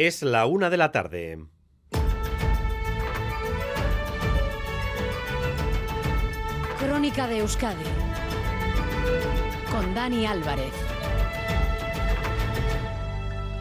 Es la una de la tarde. Crónica de Euskadi con Dani Álvarez.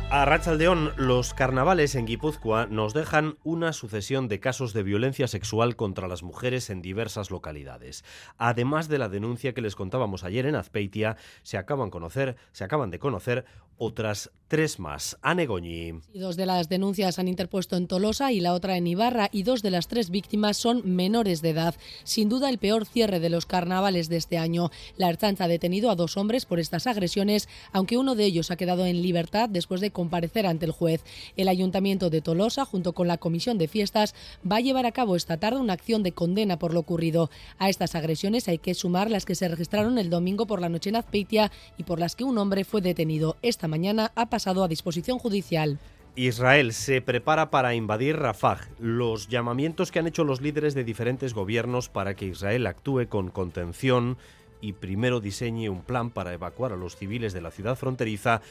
A Rachaldeón, los carnavales en Guipúzcoa nos dejan una sucesión de casos de violencia sexual contra las mujeres en diversas localidades. Además de la denuncia que les contábamos ayer en Azpeitia, se acaban, conocer, se acaban de conocer otras tres más. Anegoñi. Dos de las denuncias han interpuesto en Tolosa y la otra en Ibarra y dos de las tres víctimas son menores de edad. Sin duda el peor cierre de los carnavales de este año. La Ertzaintza ha detenido a dos hombres por estas agresiones, aunque uno de ellos ha quedado en libertad después de comparecer ante el juez. El Ayuntamiento de Tolosa, junto con la Comisión de Fiestas, va a llevar a cabo esta tarde una acción de condena por lo ocurrido. A estas agresiones hay que sumar las que se registraron el domingo por la noche en Azpeitia y por las que un hombre fue detenido. Esta mañana ha pasado a disposición judicial. Israel se prepara para invadir Rafah. Los llamamientos que han hecho los líderes de diferentes gobiernos para que Israel actúe con contención y primero diseñe un plan para evacuar a los civiles de la ciudad fronteriza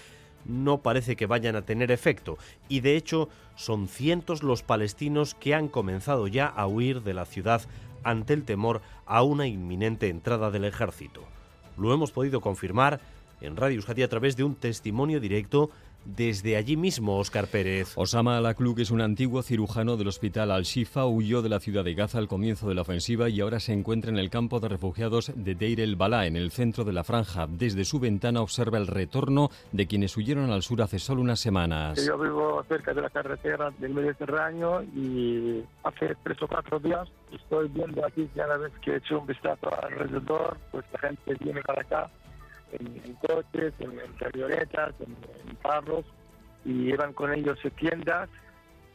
no parece que vayan a tener efecto y de hecho son cientos los palestinos que han comenzado ya a huir de la ciudad ante el temor a una inminente entrada del ejército. Lo hemos podido confirmar en Radio Euskadi a través de un testimonio directo desde allí mismo, Oscar Pérez. Osama Alakluk es un antiguo cirujano del hospital Al-Shifa, huyó de la ciudad de Gaza al comienzo de la ofensiva y ahora se encuentra en el campo de refugiados de Deir el Balá, en el centro de la franja. Desde su ventana observa el retorno de quienes huyeron al sur hace solo unas semanas. Yo vivo cerca de la carretera del Mediterráneo y hace tres o cuatro días estoy viendo aquí, cada vez que he hecho un vistazo alrededor, pues la gente viene para acá en, coches, en, camionetas, en, carros, y llevan con ellos tiendas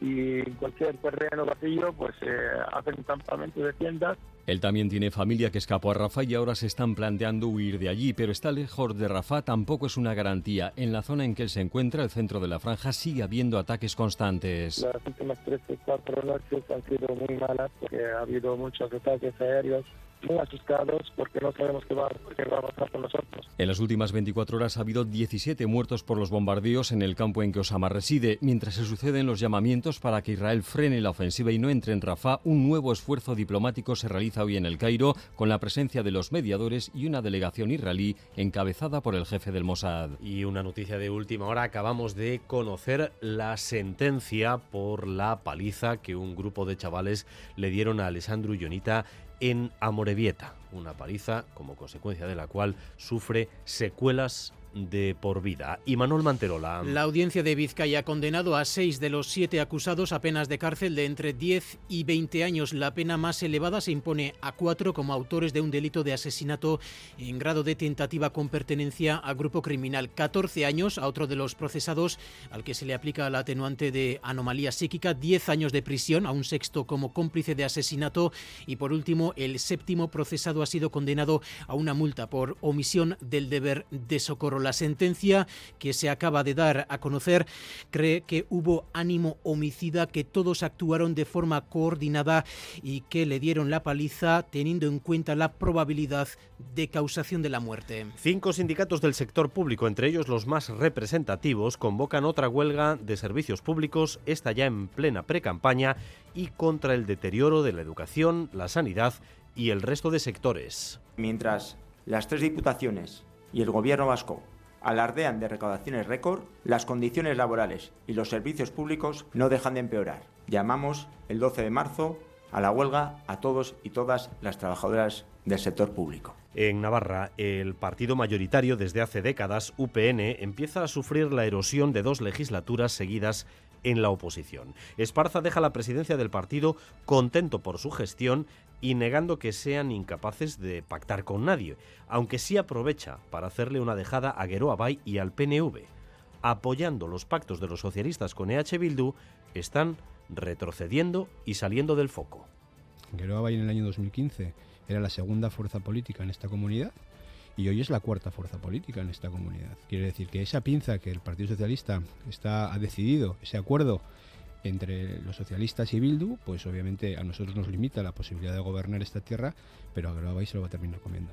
y en cualquier terreno vacío pues eh, hacen un campamento de tiendas. Él también tiene familia que escapó a Rafah y ahora se están planteando huir de allí, pero está lejos de Rafah tampoco es una garantía. En la zona en que él se encuentra, el centro de la franja, sigue habiendo ataques constantes. Las últimas tres o cuatro noches han sido muy malas porque ha habido muchos ataques aéreos muy asustados porque no sabemos qué va, qué va, a pasar con nosotros. En las últimas 24 horas ha habido 17 muertos por los bombardeos en el campo en que Osama reside. Mientras se suceden los llamamientos para que Israel frene la ofensiva y no entre en Rafah, un nuevo esfuerzo diplomático se realiza hoy en el Cairo con la presencia de los mediadores y una delegación israelí encabezada por el jefe del Mossad. Y una noticia de última hora, acabamos de conocer la sentencia por la paliza que un grupo de chavales le dieron a Alessandro Yonita en Amorebieta, una paliza como consecuencia de la cual sufre secuelas de por vida. Y Manuel Manterola. La audiencia de Vizcaya ha condenado a seis de los siete acusados a penas de cárcel de entre 10 y 20 años. La pena más elevada se impone a cuatro como autores de un delito de asesinato en grado de tentativa con pertenencia a grupo criminal. 14 años a otro de los procesados al que se le aplica la atenuante de anomalía psíquica. 10 años de prisión a un sexto como cómplice de asesinato. Y por último, el séptimo procesado ha sido condenado a una multa por omisión del deber de socorro. La sentencia que se acaba de dar a conocer cree que hubo ánimo homicida, que todos actuaron de forma coordinada y que le dieron la paliza teniendo en cuenta la probabilidad de causación de la muerte. Cinco sindicatos del sector público, entre ellos los más representativos, convocan otra huelga de servicios públicos, esta ya en plena precampaña, y contra el deterioro de la educación, la sanidad y el resto de sectores. Mientras las tres diputaciones y el gobierno vasco alardean de recaudaciones récord, las condiciones laborales y los servicios públicos no dejan de empeorar. Llamamos el 12 de marzo a la huelga a todos y todas las trabajadoras del sector público. En Navarra, el partido mayoritario desde hace décadas, UPN, empieza a sufrir la erosión de dos legislaturas seguidas en la oposición. Esparza deja la presidencia del partido contento por su gestión y negando que sean incapaces de pactar con nadie, aunque sí aprovecha para hacerle una dejada a Guero Abay y al PNV. Apoyando los pactos de los socialistas con EH Bildu, están retrocediendo y saliendo del foco. Guero Abay en el año 2015 era la segunda fuerza política en esta comunidad y hoy es la cuarta fuerza política en esta comunidad. Quiere decir que esa pinza que el Partido Socialista está, ha decidido, ese acuerdo entre los socialistas y Bildu, pues obviamente a nosotros nos limita la posibilidad de gobernar esta tierra, pero a Grabay se lo va a terminar comiendo.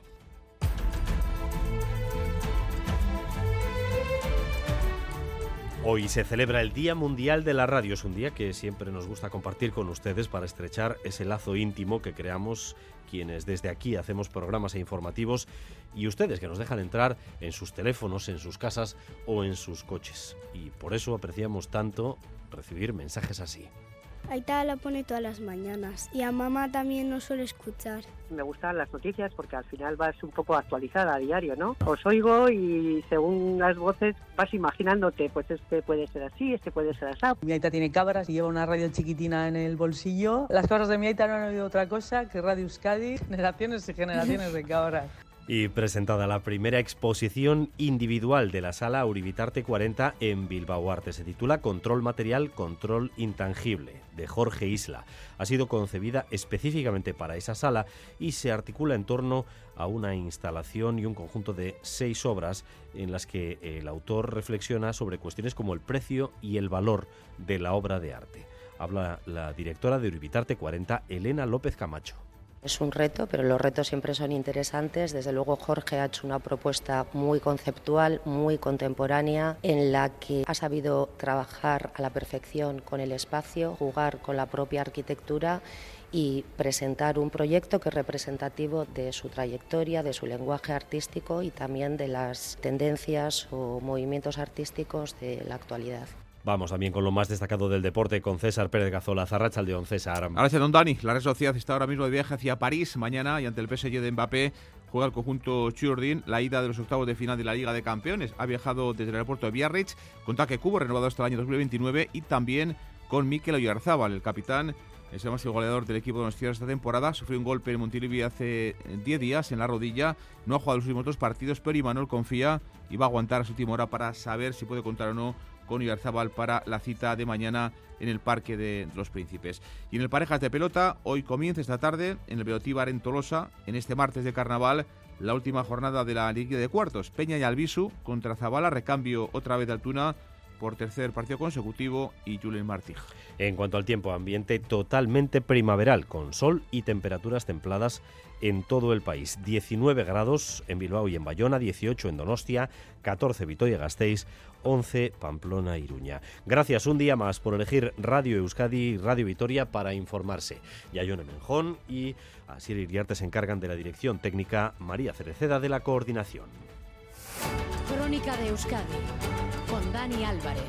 Hoy se celebra el Día Mundial de la Radio. Es un día que siempre nos gusta compartir con ustedes para estrechar ese lazo íntimo que creamos quienes desde aquí hacemos programas e informativos y ustedes que nos dejan entrar en sus teléfonos, en sus casas o en sus coches. Y por eso apreciamos tanto recibir mensajes así. Aita la pone todas las mañanas y a mamá también nos suele escuchar. Me gustan las noticias porque al final vas un poco actualizada a diario, ¿no? Os oigo y según las voces vas imaginándote, pues este puede ser así, este puede ser así. Mi Aita tiene cabras y lleva una radio chiquitina en el bolsillo. Las cabras de mi Aita no han oído otra cosa que Radio Euskadi, generaciones y generaciones de cabras y presentada la primera exposición individual de la sala Uribitarte 40 en Bilbao Arte. Se titula Control Material, Control Intangible, de Jorge Isla. Ha sido concebida específicamente para esa sala y se articula en torno a una instalación y un conjunto de seis obras en las que el autor reflexiona sobre cuestiones como el precio y el valor de la obra de arte. Habla la directora de Uribitarte 40, Elena López Camacho. Es un reto, pero los retos siempre son interesantes. Desde luego Jorge ha hecho una propuesta muy conceptual, muy contemporánea, en la que ha sabido trabajar a la perfección con el espacio, jugar con la propia arquitectura y presentar un proyecto que es representativo de su trayectoria, de su lenguaje artístico y también de las tendencias o movimientos artísticos de la actualidad. Vamos también con lo más destacado del deporte con César Pérez Gazola, Zarracha Don César. Gracias, don Dani. La Real Sociedad está ahora mismo de viaje hacia París mañana y ante el PSG de Mbappé juega el conjunto Churdin la ida de los octavos de final de la Liga de Campeones. Ha viajado desde el aeropuerto de Biarritz con Taque Cubo, renovado hasta el año 2029, y también con Mikel Oyarzábal, el capitán es el máximo goleador del equipo de los esta temporada. Sufrió un golpe en Montilivi hace 10 días en la rodilla. No ha jugado los últimos dos partidos, pero Imanol confía y va a aguantar a su última hora para saber si puede contar o no con Ibarzabal para la cita de mañana en el Parque de los Príncipes. Y en el Parejas de Pelota, hoy comienza esta tarde en el Beotíbar en Tolosa, en este martes de carnaval, la última jornada de la Liga de Cuartos. Peña y Albisu contra Zabala, recambio otra vez de Altuna por tercer partido consecutivo y Julen Martí. En cuanto al tiempo, ambiente totalmente primaveral, con sol y temperaturas templadas en todo el país. 19 grados en Bilbao y en Bayona, 18 en Donostia, 14 Vitoria-Gasteiz, 11 Pamplona Iruña. Gracias un día más por elegir Radio Euskadi y Radio Vitoria para informarse. Yayone Menjón y Asier Iriarte se encargan de la dirección técnica, María Cereceda de la coordinación. Crónica de Euskadi Dani Álvarez.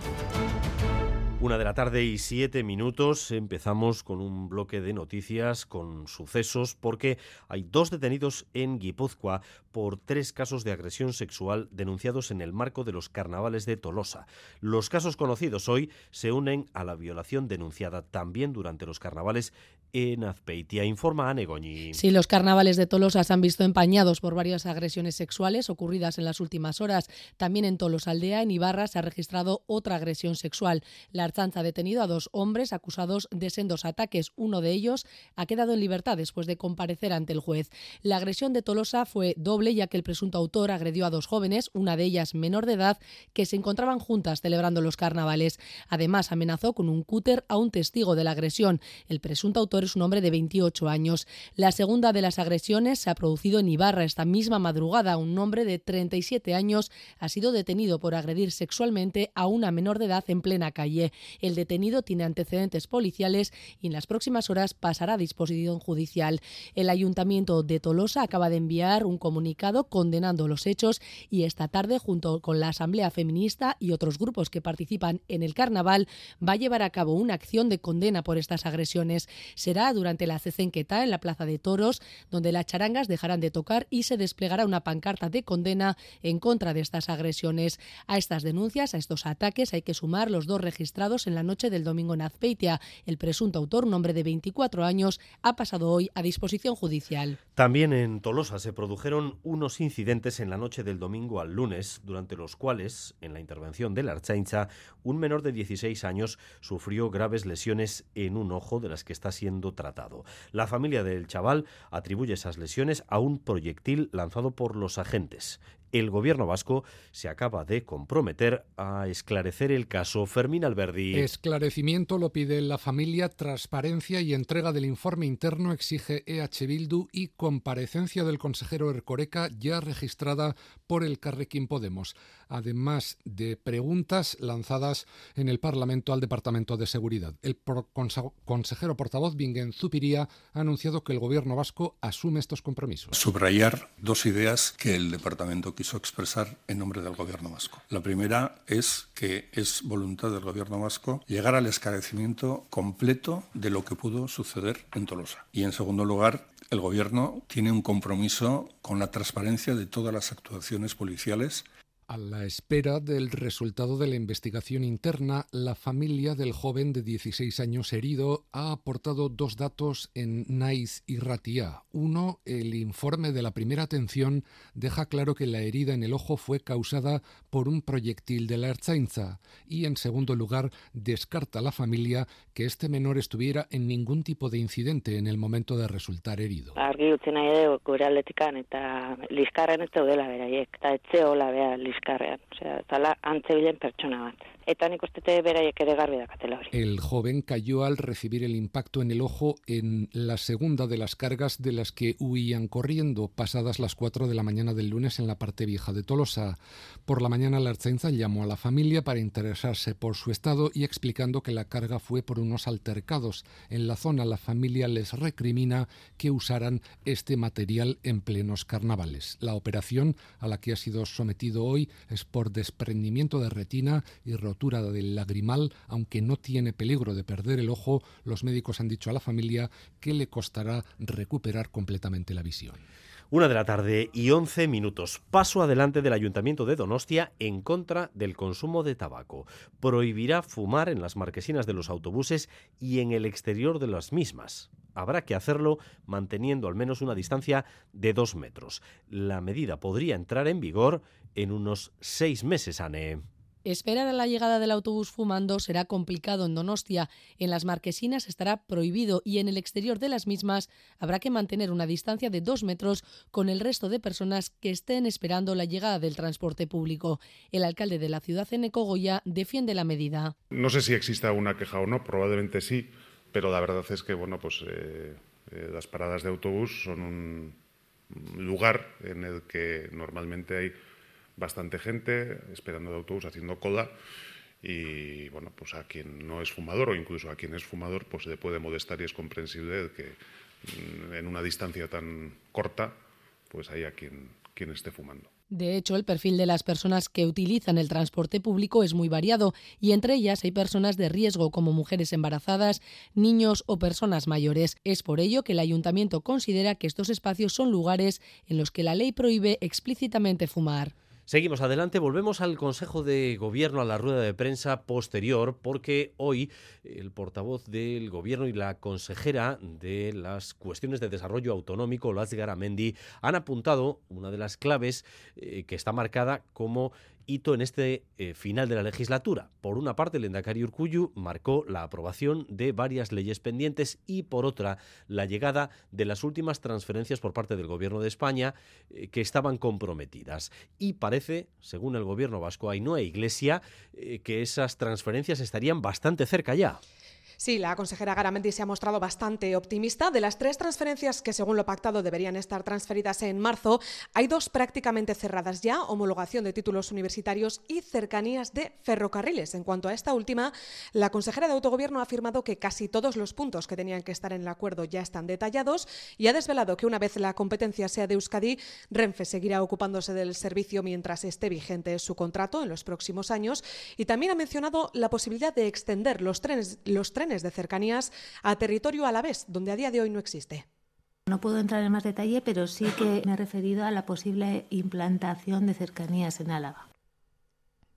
Una de la tarde y siete minutos. Empezamos con un bloque de noticias, con sucesos, porque hay dos detenidos en Guipúzcoa por tres casos de agresión sexual denunciados en el marco de los carnavales de Tolosa. Los casos conocidos hoy se unen a la violación denunciada también durante los carnavales en Azpeitia. Informa Anegoñi. Sí, los carnavales de Tolosa se han visto empañados por varias agresiones sexuales ocurridas en las últimas horas. También en Tolosa Aldea, en Ibarra, se ha registrado otra agresión sexual. La Archanza ha detenido a dos hombres acusados de sendos ataques. Uno de ellos ha quedado en libertad después de comparecer ante el juez. La agresión de Tolosa fue doble ya que el presunto autor agredió a dos jóvenes, una de ellas menor de edad, que se encontraban juntas celebrando los carnavales. Además, amenazó con un cúter a un testigo de la agresión. El presunto autor es un hombre de 28 años. La segunda de las agresiones se ha producido en Ibarra esta misma madrugada. Un hombre de 37 años ha sido detenido por agredir sexualmente a una menor de edad en plena calle. El detenido tiene antecedentes policiales y en las próximas horas pasará a disposición judicial. El Ayuntamiento de Tolosa acaba de enviar un comunicado condenando los hechos y esta tarde, junto con la Asamblea Feminista y otros grupos que participan en el carnaval, va a llevar a cabo una acción de condena por estas agresiones. Será durante la cecenqueta en la Plaza de Toros, donde las charangas dejarán de tocar y se desplegará una pancarta de condena en contra de estas agresiones. A estas denuncias, a estos ataques, hay que sumar los dos registrados en la noche del domingo en Azpeitia. El presunto autor, un hombre de 24 años, ha pasado hoy a disposición judicial. También en Tolosa se produjeron unos incidentes en la noche del domingo al lunes, durante los cuales, en la intervención de la Archaincha, un menor de 16 años sufrió graves lesiones en un ojo de las que está siendo tratado. La familia del chaval atribuye esas lesiones a un proyectil lanzado por los agentes El gobierno vasco se acaba de comprometer a esclarecer el caso Fermín Alberdi. Esclarecimiento lo pide la familia, transparencia y entrega del informe interno exige EH Bildu y comparecencia del consejero Ercoreca ya registrada por el Carrequín Podemos, además de preguntas lanzadas en el Parlamento al Departamento de Seguridad. El consejero portavoz Bingen Zupiría ha anunciado que el gobierno vasco asume estos compromisos. Subrayar dos ideas que el departamento quiso expresar en nombre del gobierno vasco. La primera es que es voluntad del gobierno vasco llegar al esclarecimiento completo de lo que pudo suceder en Tolosa. Y en segundo lugar, el gobierno tiene un compromiso con la transparencia de todas las actuaciones policiales a la espera del resultado de la investigación interna, la familia del joven de 16 años herido ha aportado dos datos en Naiz y Ratia. Uno, el informe de la primera atención deja claro que la herida en el ojo fue causada por un proyectil de la Ertzaintza. Y en segundo lugar, descarta la familia que este menor estuviera en ningún tipo de incidente en el momento de resultar herido. Liskarrean, osea, tala antzebilen pertsona bat. Eta nik uste beraiek ere garbi dakatela hori. El joven cayó al recibir el impacto en el ojo en la segunda de las cargas de las que huían corriendo, pasadas las 4 de la mañana del lunes en la parte vieja de Tolosa. Por la mañana la Arzainza llamó a la familia para interesarse por su estado y explicando que la carga fue por unos altercados. En la zona la familia les recrimina que usaran este material en plenos carnavales. La operación a la que ha sido sometido hoy es por desprendimiento de retina y rotura del lagrimal, aunque no tiene peligro de perder el ojo, los médicos han dicho a la familia que le costará recuperar completamente la visión. Una de la tarde y 11 minutos. Paso adelante del Ayuntamiento de Donostia en contra del consumo de tabaco. Prohibirá fumar en las marquesinas de los autobuses y en el exterior de las mismas. Habrá que hacerlo manteniendo al menos una distancia de dos metros. La medida podría entrar en vigor en unos seis meses, Ane. Esperar a la llegada del autobús fumando será complicado en Donostia. En las marquesinas estará prohibido y en el exterior de las mismas habrá que mantener una distancia de dos metros con el resto de personas que estén esperando la llegada del transporte público. El alcalde de la ciudad, Eneco Goya, defiende la medida. No sé si exista una queja o no, probablemente sí, pero la verdad es que bueno, pues, eh, eh, las paradas de autobús son un lugar en el que normalmente hay bastante gente esperando el autobús, haciendo cola. Y bueno, pues a quien no es fumador o incluso a quien es fumador, pues le puede molestar y es comprensible que mm, en una distancia tan corta, pues haya quien, quien esté fumando. De hecho, el perfil de las personas que utilizan el transporte público es muy variado y entre ellas hay personas de riesgo como mujeres embarazadas, niños o personas mayores. Es por ello que el ayuntamiento considera que estos espacios son lugares en los que la ley prohíbe explícitamente fumar. Seguimos adelante, volvemos al Consejo de Gobierno, a la rueda de prensa posterior, porque hoy el portavoz del Gobierno y la consejera de las cuestiones de desarrollo autonómico, Laz Garamendi, han apuntado una de las claves eh, que está marcada como hito en este eh, final de la legislatura. Por una parte, el Endacari Urcuyu marcó la aprobación de varias leyes pendientes y por otra, la llegada de las últimas transferencias por parte del Gobierno de España eh, que estaban comprometidas. Y parece, según el Gobierno vasco Ainhoa Iglesia, eh, que esas transferencias estarían bastante cerca ya. Sí, la consejera Garamendi se ha mostrado bastante optimista. De las tres transferencias que, según lo pactado, deberían estar transferidas en marzo, hay dos prácticamente cerradas ya, homologación de títulos universitarios y cercanías de ferrocarriles. En cuanto a esta última, la consejera de Autogobierno ha afirmado que casi todos los puntos que tenían que estar en el acuerdo ya están detallados y ha desvelado que una vez la competencia sea de Euskadi, Renfe seguirá ocupándose del servicio mientras esté vigente su contrato en los próximos años y también ha mencionado la posibilidad de extender los trenes, los trenes de cercanías a territorio a la vez, donde a día de hoy no existe. No puedo entrar en más detalle, pero sí que me he referido a la posible implantación de cercanías en Álava.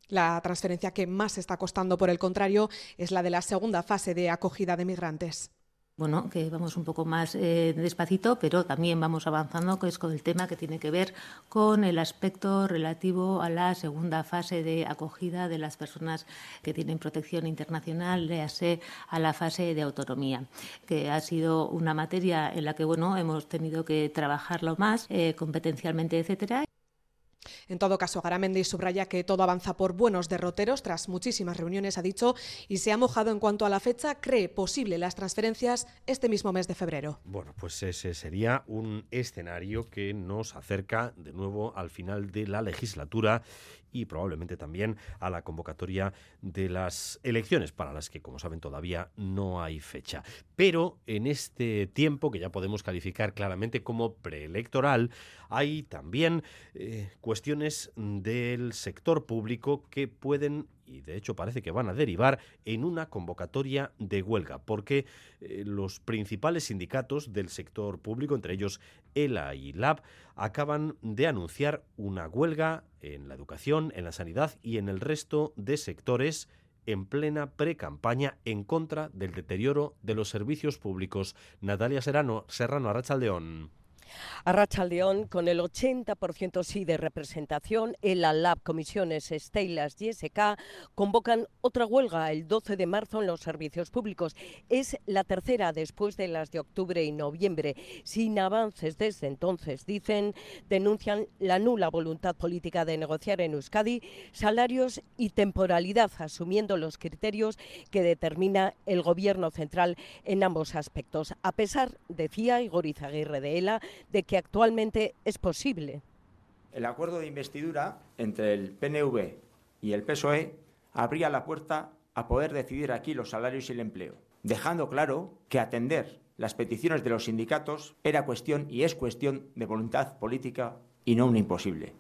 La transferencia que más está costando, por el contrario, es la de la segunda fase de acogida de migrantes bueno, que vamos un poco más eh, despacito, pero también vamos avanzando, que es con el tema que tiene que ver con el aspecto relativo a la segunda fase de acogida de las personas que tienen protección internacional, léase a la fase de autonomía, que ha sido una materia en la que bueno hemos tenido que trabajarlo más, eh, competencialmente, etcétera. En todo caso, Garamendi subraya que todo avanza por buenos derroteros tras muchísimas reuniones, ha dicho, y se ha mojado en cuanto a la fecha, cree posible las transferencias este mismo mes de febrero. Bueno, pues ese sería un escenario que nos acerca de nuevo al final de la legislatura y probablemente también a la convocatoria de las elecciones, para las que, como saben, todavía no hay fecha. Pero en este tiempo, que ya podemos calificar claramente como preelectoral, hay también eh, cuestiones del sector público que pueden y de hecho parece que van a derivar en una convocatoria de huelga, porque eh, los principales sindicatos del sector público, entre ellos ELA y LAB, acaban de anunciar una huelga en la educación, en la sanidad y en el resto de sectores en plena pre-campaña en contra del deterioro de los servicios públicos. Natalia Serrano, Serrano Arrachaldeón. A León, con el 80% sí de representación, el ALAB, Comisiones, Estelas y SK convocan otra huelga el 12 de marzo en los servicios públicos. Es la tercera después de las de octubre y noviembre. Sin avances desde entonces, dicen, denuncian la nula voluntad política de negociar en Euskadi salarios y temporalidad, asumiendo los criterios que determina el Gobierno central en ambos aspectos. A pesar, decía Igor Izaguirre de ELA, de que actualmente es posible. El acuerdo de investidura entre el PNV y el PSOE abría la puerta a poder decidir aquí los salarios y el empleo, dejando claro que atender las peticiones de los sindicatos era cuestión y es cuestión de voluntad política y no un imposible.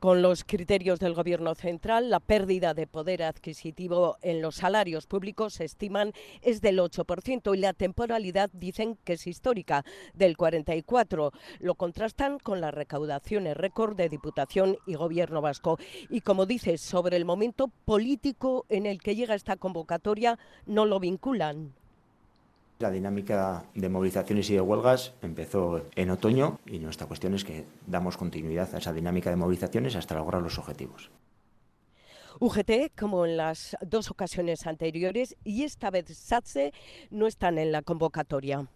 Con los criterios del Gobierno central, la pérdida de poder adquisitivo en los salarios públicos se estiman es del 8% y la temporalidad dicen que es histórica, del 44%. Lo contrastan con las recaudaciones récord de Diputación y Gobierno vasco. Y como dices, sobre el momento político en el que llega esta convocatoria, no lo vinculan. La dinámica de movilizaciones y de huelgas empezó en otoño y nuestra cuestión es que damos continuidad a esa dinámica de movilizaciones hasta lograr los objetivos. UGT, como en las dos ocasiones anteriores, y esta vez SATSE, no están en la convocatoria.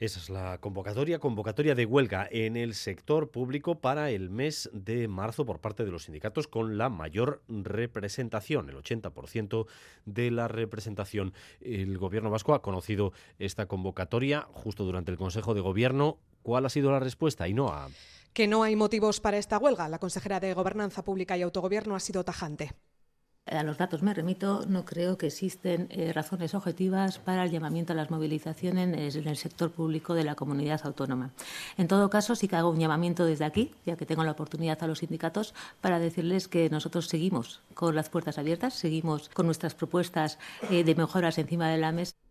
Esa es la convocatoria, convocatoria de huelga en el sector público para el mes de marzo por parte de los sindicatos con la mayor representación, el 80% de la representación. El gobierno vasco ha conocido esta convocatoria justo durante el Consejo de Gobierno. ¿Cuál ha sido la respuesta? Y no a que no hay motivos para esta huelga. La consejera de Gobernanza Pública y Autogobierno ha sido tajante a los datos me remito, no creo que existen eh, razones objetivas para el llamamiento a las movilizaciones en el sector público de la comunidad autónoma. En todo caso, sí que hago un llamamiento desde aquí, ya que tengo la oportunidad a los sindicatos, para decirles que nosotros seguimos con las puertas abiertas, seguimos con nuestras propuestas eh, de mejoras encima de la mesa.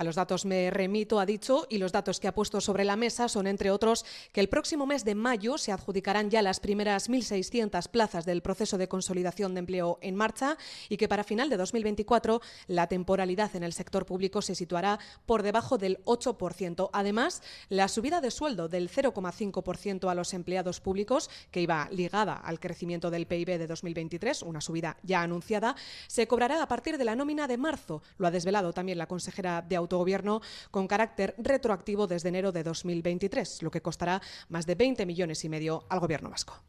A los datos me remito, ha dicho, y los datos que ha puesto sobre la mesa son, entre otros, que el próximo mes de mayo se adjudicarán ya las primeras 1.600 plazas del proceso de consolidación de empleo en marcha y que para final de 2024 la temporalidad en el sector público se situará por debajo del 8%. Además, la subida de sueldo del 0,5% a los empleados públicos, que iba ligada al crecimiento del PIB de 2023, una subida ya anunciada, se cobrará a partir de la nómina de marzo. Lo ha desvelado también la consejera de autogobierno con carácter retroactivo desde enero de 2023, lo que costará más de 20 millones y medio al gobierno vasco.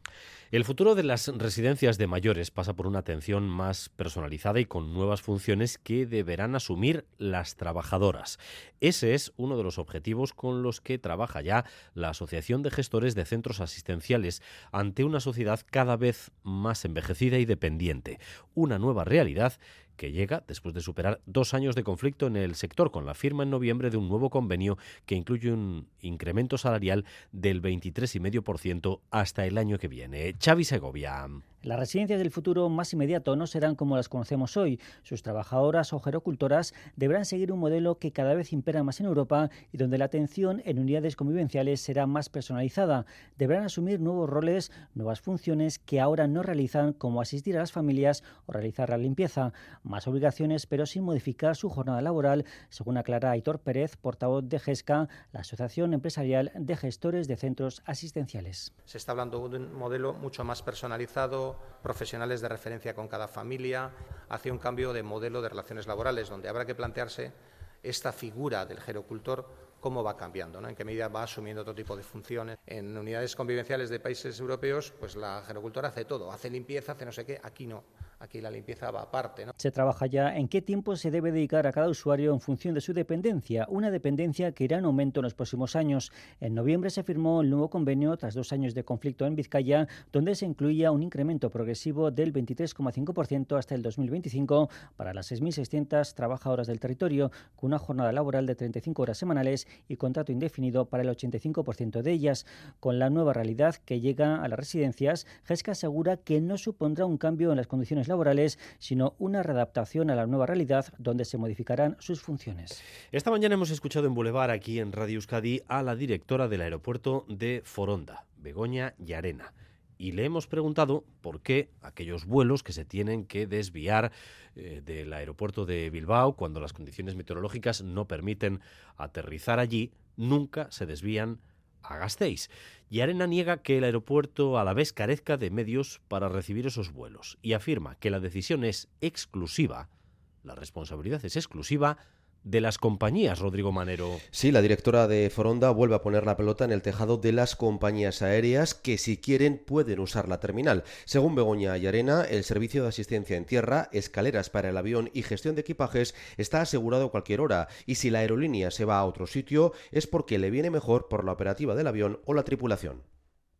El futuro de las residencias de mayores pasa por una atención más personalizada y con nuevas funciones que deberán asumir las trabajadoras. Ese es uno de los objetivos con los que trabaja ya la Asociación de Gestores de Centros Asistenciales ante una sociedad cada vez más envejecida y dependiente. Una nueva realidad que llega después de superar dos años de conflicto en el sector con la firma en noviembre de un nuevo convenio que incluye un incremento salarial del 23,5% hasta el año que viene. Xavi Segovia. Las residencias del futuro más inmediato no serán como las conocemos hoy. Sus trabajadoras o gerocultoras deberán seguir un modelo que cada vez impera más en Europa y donde la atención en unidades convivenciales será más personalizada. Deberán asumir nuevos roles, nuevas funciones que ahora no realizan, como asistir a las familias o realizar la limpieza. Más obligaciones, pero sin modificar su jornada laboral, según aclara Aitor Pérez, portavoz de GESCA, la Asociación Empresarial de Gestores de Centros Asistenciales. Se está hablando de un modelo mucho más personalizado profesionales de referencia con cada familia, hacia un cambio de modelo de relaciones laborales, donde habrá que plantearse esta figura del gerocultor cómo va cambiando, ¿no? en qué medida va asumiendo otro tipo de funciones. En unidades convivenciales de países europeos, pues la gerocultora hace todo, hace limpieza, hace no sé qué, aquí no. Aquí la limpieza va aparte. ¿no? Se trabaja ya en qué tiempo se debe dedicar a cada usuario en función de su dependencia, una dependencia que irá en aumento en los próximos años. En noviembre se firmó el nuevo convenio tras dos años de conflicto en Vizcaya, donde se incluía un incremento progresivo del 23,5% hasta el 2025 para las 6.600 trabajadoras del territorio, con una jornada laboral de 35 horas semanales y contrato indefinido para el 85% de ellas. Con la nueva realidad que llega a las residencias, GESCA asegura que no supondrá un cambio en las condiciones laborales, sino una readaptación a la nueva realidad donde se modificarán sus funciones. Esta mañana hemos escuchado en Boulevard, aquí en Radio Euskadi, a la directora del aeropuerto de Foronda, Begoña Yarena y le hemos preguntado por qué aquellos vuelos que se tienen que desviar eh, del aeropuerto de Bilbao cuando las condiciones meteorológicas no permiten aterrizar allí, nunca se desvían a Gasteiz. Y Arena niega que el aeropuerto a la vez carezca de medios para recibir esos vuelos y afirma que la decisión es exclusiva, la responsabilidad es exclusiva de las compañías, Rodrigo Manero. Sí, la directora de Foronda vuelve a poner la pelota en el tejado de las compañías aéreas que si quieren pueden usar la terminal. Según Begoña y Arena, el servicio de asistencia en tierra, escaleras para el avión y gestión de equipajes está asegurado a cualquier hora y si la aerolínea se va a otro sitio es porque le viene mejor por la operativa del avión o la tripulación.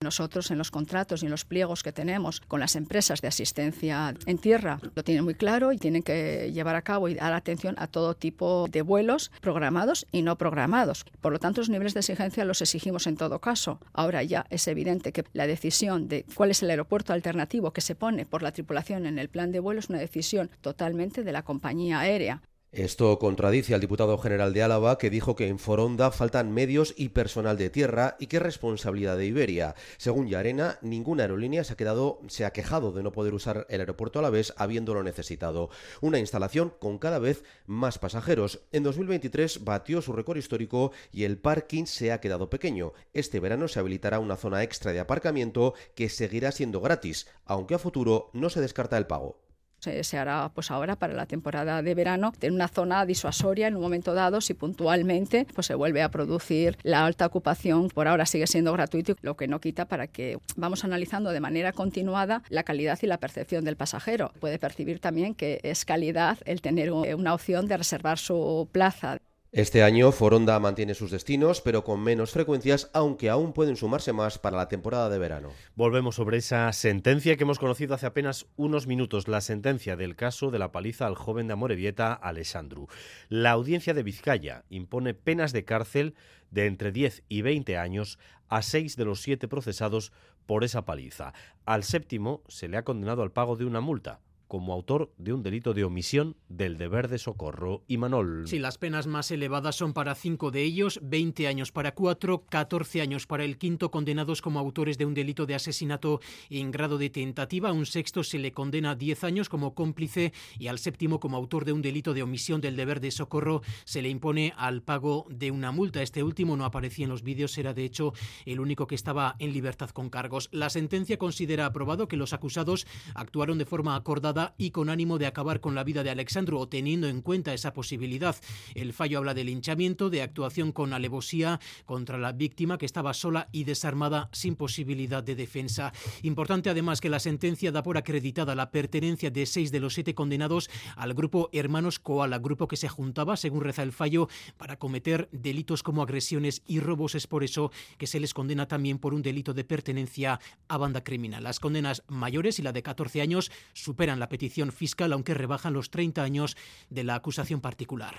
Nosotros en los contratos y en los pliegos que tenemos con las empresas de asistencia en tierra lo tienen muy claro y tienen que llevar a cabo y dar atención a todo tipo de vuelos programados y no programados. Por lo tanto, los niveles de exigencia los exigimos en todo caso. Ahora ya es evidente que la decisión de cuál es el aeropuerto alternativo que se pone por la tripulación en el plan de vuelo es una decisión totalmente de la compañía aérea. Esto contradice al diputado general de Álava que dijo que en Foronda faltan medios y personal de tierra y que es responsabilidad de Iberia. Según Yarena, ninguna aerolínea se ha, quedado, se ha quejado de no poder usar el aeropuerto a la vez habiéndolo necesitado. Una instalación con cada vez más pasajeros. En 2023 batió su récord histórico y el parking se ha quedado pequeño. Este verano se habilitará una zona extra de aparcamiento que seguirá siendo gratis, aunque a futuro no se descarta el pago se, hará pues ahora para la temporada de verano. En una zona disuasoria en un momento dado si puntualmente pues se vuelve a producir la alta ocupación por ahora sigue siendo gratuito lo que no quita para que vamos analizando de manera continuada la calidad y la percepción del pasajero. Puede percibir también que es calidad el tener una opción de reservar su plaza este año Foronda mantiene sus destinos, pero con menos frecuencias, aunque aún pueden sumarse más para la temporada de verano. Volvemos sobre esa sentencia que hemos conocido hace apenas unos minutos, la sentencia del caso de la paliza al joven de Amorebieta, Alessandro. La audiencia de Vizcaya impone penas de cárcel de entre 10 y 20 años a seis de los siete procesados por esa paliza. Al séptimo se le ha condenado al pago de una multa como autor de un delito de omisión del deber de socorro. Y Manol. Sí, las penas más elevadas son para cinco de ellos, 20 años para cuatro, 14 años para el quinto, condenados como autores de un delito de asesinato en grado de tentativa. Un sexto se le condena a 10 años como cómplice y al séptimo como autor de un delito de omisión del deber de socorro se le impone al pago de una multa. Este último no aparecía en los vídeos, era de hecho el único que estaba en libertad con cargos. La sentencia considera aprobado que los acusados actuaron de forma acordada y con ánimo de acabar con la vida de Alexandro o teniendo en cuenta esa posibilidad. El fallo habla de linchamiento, de actuación con alevosía contra la víctima que estaba sola y desarmada sin posibilidad de defensa. Importante además que la sentencia da por acreditada la pertenencia de seis de los siete condenados al grupo Hermanos Koala, grupo que se juntaba, según reza el fallo, para cometer delitos como agresiones y robos. Es por eso que se les condena también por un delito de pertenencia a banda criminal. Las condenas mayores y la de 14 años superan la petición fiscal, aunque rebajan los 30 años de la acusación particular.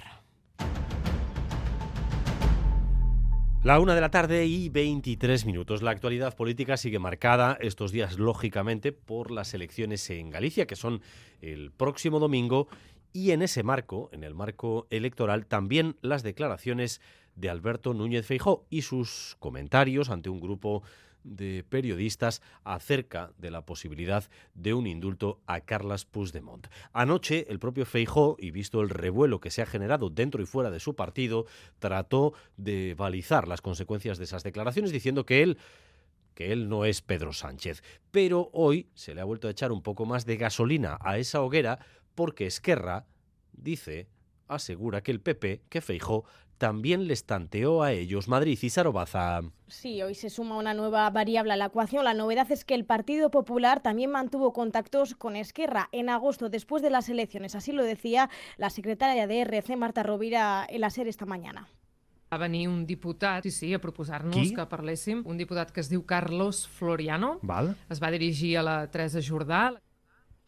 La una de la tarde y 23 minutos. La actualidad política sigue marcada estos días, lógicamente, por las elecciones en Galicia, que son el próximo domingo, y en ese marco, en el marco electoral, también las declaraciones de Alberto Núñez Feijó y sus comentarios ante un grupo de periodistas acerca de la posibilidad de un indulto a Carlas Puigdemont. Anoche, el propio Feijó, y visto el revuelo que se ha generado dentro y fuera de su partido, trató de balizar las consecuencias de esas declaraciones diciendo que él que él no es Pedro Sánchez. Pero hoy se le ha vuelto a echar un poco más de gasolina a esa hoguera porque Esquerra dice asegura que el PP, que Feijó, también les tanteó a ellos. Madrid y Sarobaza. Sí, hoy se suma una nueva variable a la ecuación. La novedad es que el Partido Popular también mantuvo contactos con Esquerra en agosto, después de las elecciones. Así lo decía la secretaria de RC, Marta Rovira, en la SER esta mañana. Va venir un diputat, sí, sí, a proposar-nos que parléssim, un diputat que es diu Carlos Floriano. Val. Es va dirigir a la Teresa Jordà,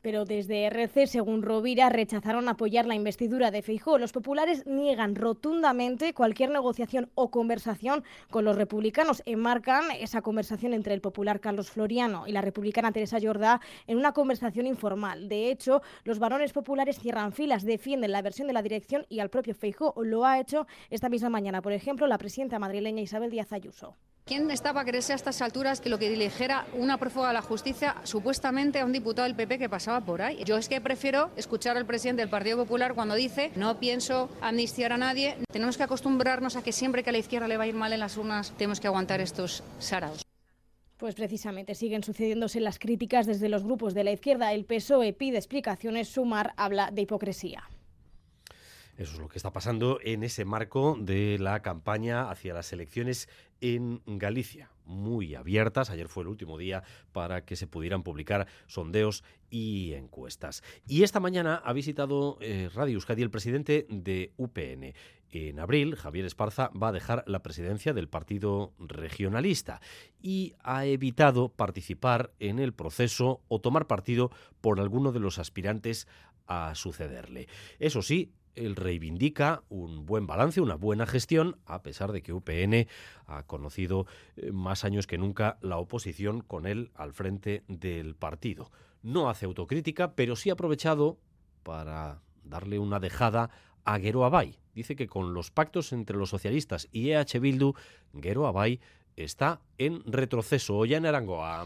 Pero desde RC, según Rovira, rechazaron apoyar la investidura de Feijó. Los populares niegan rotundamente cualquier negociación o conversación con los republicanos. Enmarcan esa conversación entre el popular Carlos Floriano y la republicana Teresa Jordá en una conversación informal. De hecho, los varones populares cierran filas, defienden la versión de la dirección y al propio Feijó. Lo ha hecho esta misma mañana, por ejemplo, la presidenta madrileña Isabel Díaz Ayuso. ¿Quién estaba a creerse a estas alturas que lo que dijera una prófuga de la justicia supuestamente a un diputado del PP que pasaba por ahí? Yo es que prefiero escuchar al presidente del Partido Popular cuando dice no pienso amnistiar a nadie. Tenemos que acostumbrarnos a que siempre que a la izquierda le va a ir mal en las urnas tenemos que aguantar estos saraos. Pues precisamente siguen sucediéndose las críticas desde los grupos de la izquierda. El PSOE pide explicaciones, Sumar habla de hipocresía. Eso es lo que está pasando en ese marco de la campaña hacia las elecciones en Galicia, muy abiertas. Ayer fue el último día para que se pudieran publicar sondeos y encuestas. Y esta mañana ha visitado eh, Radio Euskadi el presidente de UPN. En abril, Javier Esparza va a dejar la presidencia del Partido Regionalista y ha evitado participar en el proceso o tomar partido por alguno de los aspirantes a sucederle. Eso sí, él reivindica un buen balance, una buena gestión, a pesar de que UPN ha conocido eh, más años que nunca la oposición con él al frente del partido. No hace autocrítica, pero sí ha aprovechado para darle una dejada a Gero Abay. Dice que con los pactos entre los socialistas y EH Bildu, Gero Abay está en retroceso. en Arangoa.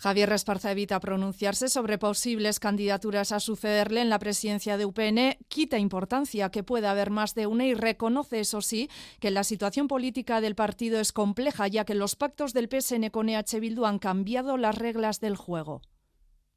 Javier Esparza evita pronunciarse sobre posibles candidaturas a sucederle en la presidencia de UPN, quita importancia que pueda haber más de una y reconoce, eso sí, que la situación política del partido es compleja, ya que los pactos del PSN con EH Bildu han cambiado las reglas del juego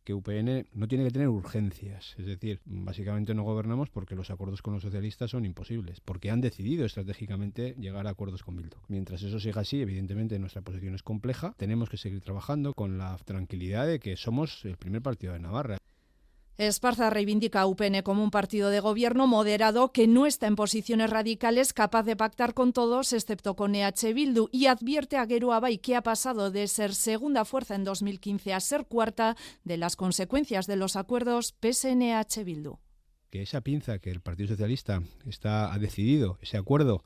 que UPN no tiene que tener urgencias. Es decir, básicamente no gobernamos porque los acuerdos con los socialistas son imposibles, porque han decidido estratégicamente llegar a acuerdos con Bildu. Mientras eso siga así, evidentemente nuestra posición es compleja. Tenemos que seguir trabajando con la tranquilidad de que somos el primer partido de Navarra. Esparza reivindica a UPN como un partido de gobierno moderado que no está en posiciones radicales, capaz de pactar con todos, excepto con EH Bildu, y advierte a Geru que ha pasado de ser segunda fuerza en 2015 a ser cuarta de las consecuencias de los acuerdos PSN-EH Bildu. Que esa pinza que el Partido Socialista está, ha decidido, ese acuerdo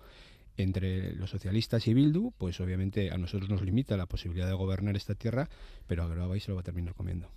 entre los socialistas y Bildu, pues obviamente a nosotros nos limita la posibilidad de gobernar esta tierra, pero a Geru se lo va a terminar comiendo.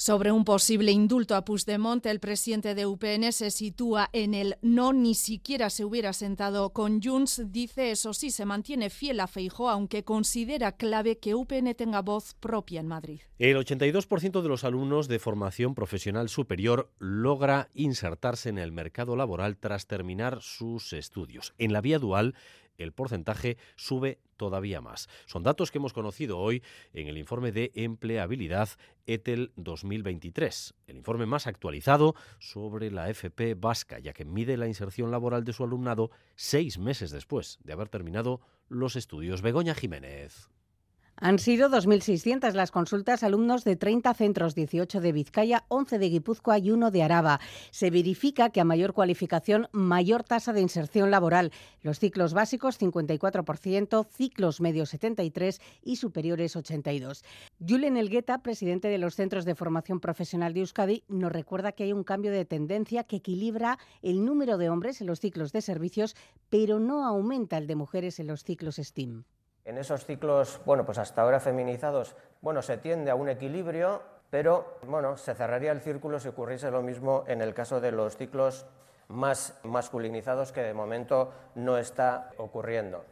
Sobre un posible indulto a Puigdemont, el presidente de UPN se sitúa en el no, ni siquiera se hubiera sentado con Junts. Dice, eso sí, se mantiene fiel a Feijó, aunque considera clave que UPN tenga voz propia en Madrid. El 82% de los alumnos de formación profesional superior logra insertarse en el mercado laboral tras terminar sus estudios. En la vía dual, el porcentaje sube todavía más. Son datos que hemos conocido hoy en el informe de empleabilidad ETEL 2023, el informe más actualizado sobre la FP vasca, ya que mide la inserción laboral de su alumnado seis meses después de haber terminado los estudios. Begoña Jiménez. Han sido 2.600 las consultas alumnos de 30 centros, 18 de Vizcaya, 11 de Guipúzcoa y 1 de Araba. Se verifica que a mayor cualificación, mayor tasa de inserción laboral. Los ciclos básicos 54%, ciclos medios 73% y superiores 82%. Julen Elgueta, presidente de los Centros de Formación Profesional de Euskadi, nos recuerda que hay un cambio de tendencia que equilibra el número de hombres en los ciclos de servicios, pero no aumenta el de mujeres en los ciclos STEAM. En esos ciclos, bueno, pues hasta ahora feminizados, bueno, se tiende a un equilibrio, pero bueno, se cerraría el círculo si ocurriese lo mismo en el caso de los ciclos más masculinizados que de momento no está ocurriendo.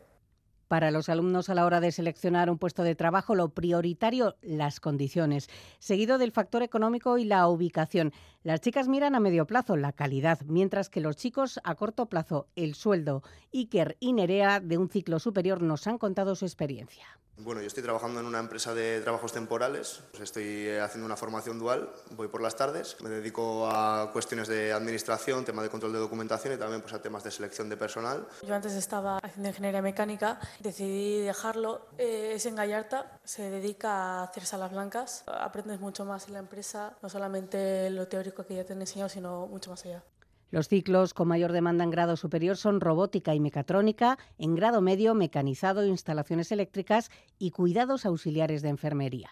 Para los alumnos a la hora de seleccionar un puesto de trabajo, lo prioritario, las condiciones, seguido del factor económico y la ubicación. Las chicas miran a medio plazo la calidad, mientras que los chicos a corto plazo el sueldo. Iker y Nerea, de un ciclo superior, nos han contado su experiencia. Bueno, yo estoy trabajando en una empresa de trabajos temporales, pues estoy haciendo una formación dual, voy por las tardes, me dedico a cuestiones de administración, tema de control de documentación y también pues, a temas de selección de personal. Yo antes estaba haciendo ingeniería mecánica, decidí dejarlo, eh, es en Gallarta, se dedica a hacer salas blancas, aprendes mucho más en la empresa, no solamente lo teórico que ya te han enseñado, sino mucho más allá. Los ciclos con mayor demanda en grado superior son robótica y mecatrónica, en grado medio mecanizado, instalaciones eléctricas y cuidados auxiliares de enfermería.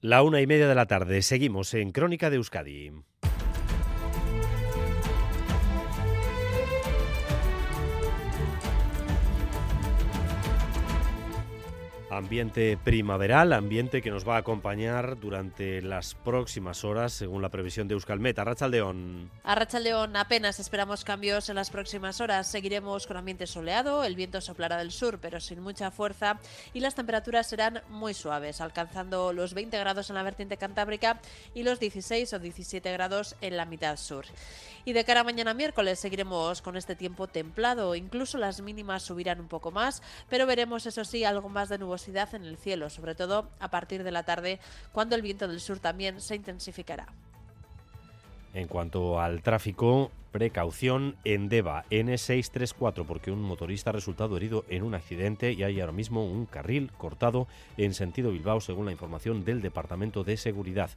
La una y media de la tarde. Seguimos en Crónica de Euskadi. Ambiente primaveral, ambiente que nos va a acompañar durante las próximas horas, según la previsión de Euskalmet. Arrachaldeón. Arrachaldeón, apenas esperamos cambios en las próximas horas. Seguiremos con ambiente soleado, el viento soplará del sur, pero sin mucha fuerza, y las temperaturas serán muy suaves, alcanzando los 20 grados en la vertiente cantábrica y los 16 o 17 grados en la mitad sur. Y de cara a mañana miércoles seguiremos con este tiempo templado, incluso las mínimas subirán un poco más, pero veremos, eso sí, algo más de nubosidad en el cielo, sobre todo a partir de la tarde, cuando el viento del sur también se intensificará. En cuanto al tráfico, precaución en Deva, N634, porque un motorista ha resultado herido en un accidente y hay ahora mismo un carril cortado en sentido Bilbao, según la información del Departamento de Seguridad.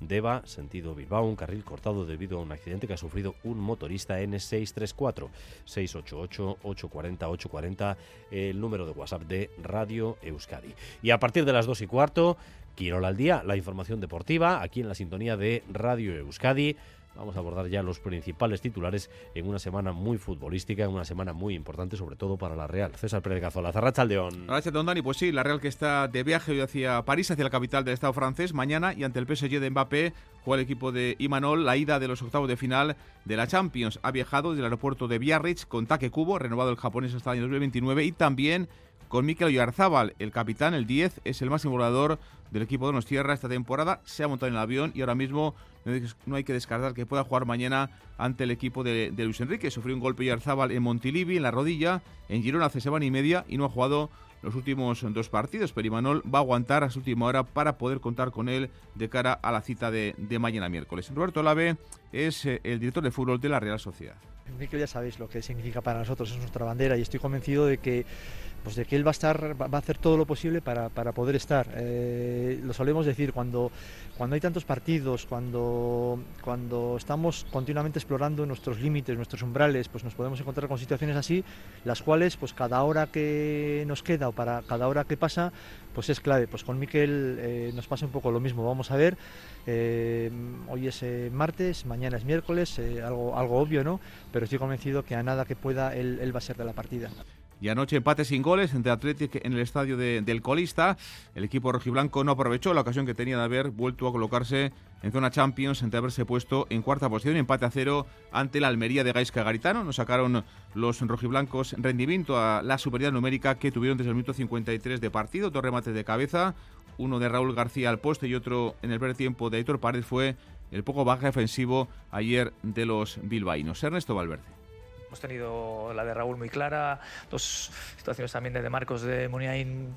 Deva, sentido Bilbao, un carril cortado debido a un accidente que ha sufrido un motorista N634 688-840-840, el número de WhatsApp de Radio Euskadi. Y a partir de las 2 y cuarto, Quirola al día, la información deportiva, aquí en la sintonía de Radio Euskadi. Vamos a abordar ya los principales titulares en una semana muy futbolística, en una semana muy importante, sobre todo para la Real. César Pérez Gazola, Zarrachaldeón. Don Dani. Pues sí, la Real que está de viaje hoy hacia París, hacia la capital del Estado francés. Mañana y ante el PSG de Mbappé juega el equipo de Imanol la ida de los octavos de final de la Champions. Ha viajado desde el aeropuerto de Biarritz con Take Kubo, renovado el japonés hasta el año 2029, y también con Mikel Oyarzábal, el capitán, el 10, es el máximo volador del equipo de Nos Tierra esta temporada. Se ha montado en el avión y ahora mismo no hay que descartar que pueda jugar mañana ante el equipo de, Luis Enrique. Sufrió un golpe Oyarzábal en Montilivi, en la rodilla, en Girona hace semana y media y no ha jugado los últimos dos partidos, pero Imanol va a aguantar a su última hora para poder contar con él de cara a la cita de, mañana miércoles. Roberto Lave es eh, el director de fútbol de la Real Sociedad. Enrique ya sabéis lo que significa para nosotros, es nuestra bandera y estoy convencido de que pues de que él va a estar, va a hacer todo lo posible para, poder estar. Eh, lo solemos decir cuando, cuando hay tantos partidos, cuando, cuando estamos continuamente explorando nuestros límites, nuestros umbrales, pues nos podemos encontrar con situaciones así, las cuales pues cada hora que nos queda o para cada hora que pasa, pues es clave. Pues con Miquel eh, nos pasa un poco lo mismo. Vamos a ver, eh, hoy es martes, mañana es miércoles, algo, algo obvio, ¿no? Pero estoy convencido que a nada que pueda él va a ser de la partida. Y anoche empate sin goles entre Athletic en el estadio del Colista. El equipo rojiblanco no aprovechó la ocasión que tenía de haber vuelto a colocarse en zona Champions, entre haberse puesto en cuarta posición, empate a cero ante la Almería de Gaisca Garitano. Nos sacaron los rojiblancos rendimiento a la superioridad numérica que tuvieron desde el minuto 53 de partido. Dos remates de cabeza, uno de Raúl García al poste y otro en el primer tiempo de Héctor Pared fue el poco baja defensivo ayer de los bilbaínos. Ernesto Valverde. Hemos tenido la de Raúl muy clara, dos situaciones también de, Marcos de Muniain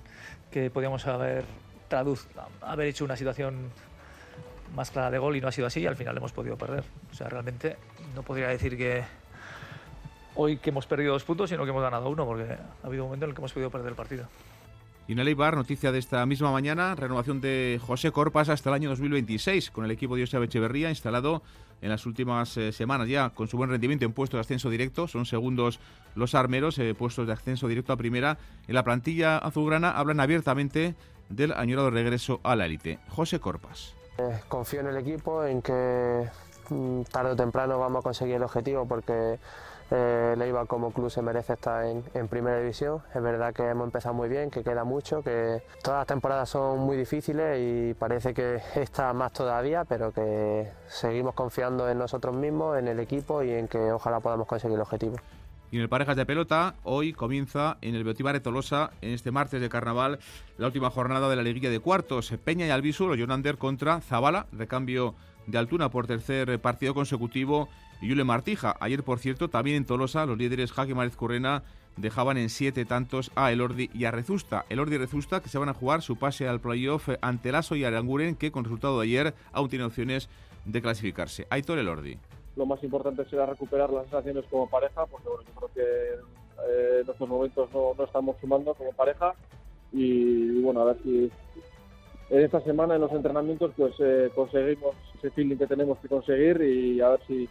que podíamos haber traduz, haber hecho una situación más clara de gol y no ha sido así y al final hemos podido perder. O sea, realmente no podría decir que hoy que hemos perdido dos puntos, sino que hemos ganado uno, porque ha habido un momento en el que hemos podido perder el partido. Y en el Eibar, noticia de esta misma mañana, renovación de José Corpas hasta el año 2026 con el equipo de José Echeverría instalado en las últimas eh, semanas ya con su buen rendimiento en puestos de ascenso directo. Son segundos los armeros, eh, puestos de ascenso directo a primera. En la plantilla azulgrana hablan abiertamente del añorado regreso a la élite. José Corpas. Eh, confío en el equipo, en que mm, tarde o temprano vamos a conseguir el objetivo porque eh, Leiva como club se merece estar en, primera división. Es verdad que hemos empezado muy bien, que queda mucho, que todas las temporadas son muy difíciles y parece que está más todavía, pero que seguimos confiando en nosotros mismos, en el equipo y en que ojalá podamos conseguir el objetivo. Y en el Parejas de Pelota, hoy comienza en el Beotibare Tolosa, en este martes de carnaval, la última jornada de la liguilla de cuartos. Peña y Albisu, Jonander contra Zabala, recambio de Altuna por tercer partido consecutivo y Yule Martija. Ayer, por cierto, también en Tolosa, los líderes Jaque Márez Currena dejaban en siete tantos a Elordi y a Rezusta. Elordi y Rezusta que se van a jugar su pase al playoff ante Lasso y Aranguren, que con resultado de ayer aún tiene opciones de clasificarse. Aitor Elordi. Lo más importante será recuperar las sensaciones como pareja, porque bueno, yo creo que eh, en estos momentos no, no, estamos sumando como pareja. Y bueno, a ver si en esta semana en los entrenamientos pues eh, conseguimos ese feeling que tenemos que conseguir y a ver si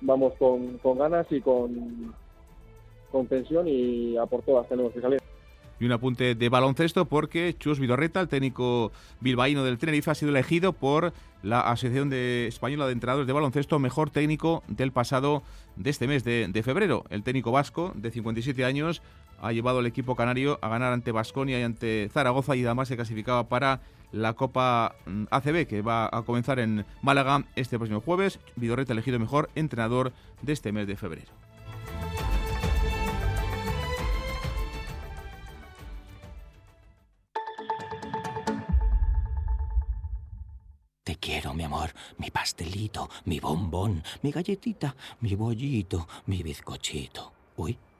vamos con, con ganas y con, con tensión y a por todas tenemos que salir. Y un apunte de baloncesto porque Chus Vidorreta, el técnico bilbaíno del Tenerife, ha sido elegido por la Asociación de Española de Entrenadores de Baloncesto mejor técnico del pasado de este mes de, de febrero. El técnico vasco, de 57 años, ha llevado al equipo canario a ganar ante Basconia y ante Zaragoza y además se clasificaba para la Copa mm, ACB que va a comenzar en Málaga este próximo jueves. Vidorreta elegido mejor entrenador de este mes de febrero. Te quiero, mi amor, mi pastelito, mi bombón, mi galletita, mi bollito, mi bizcochito. Uy,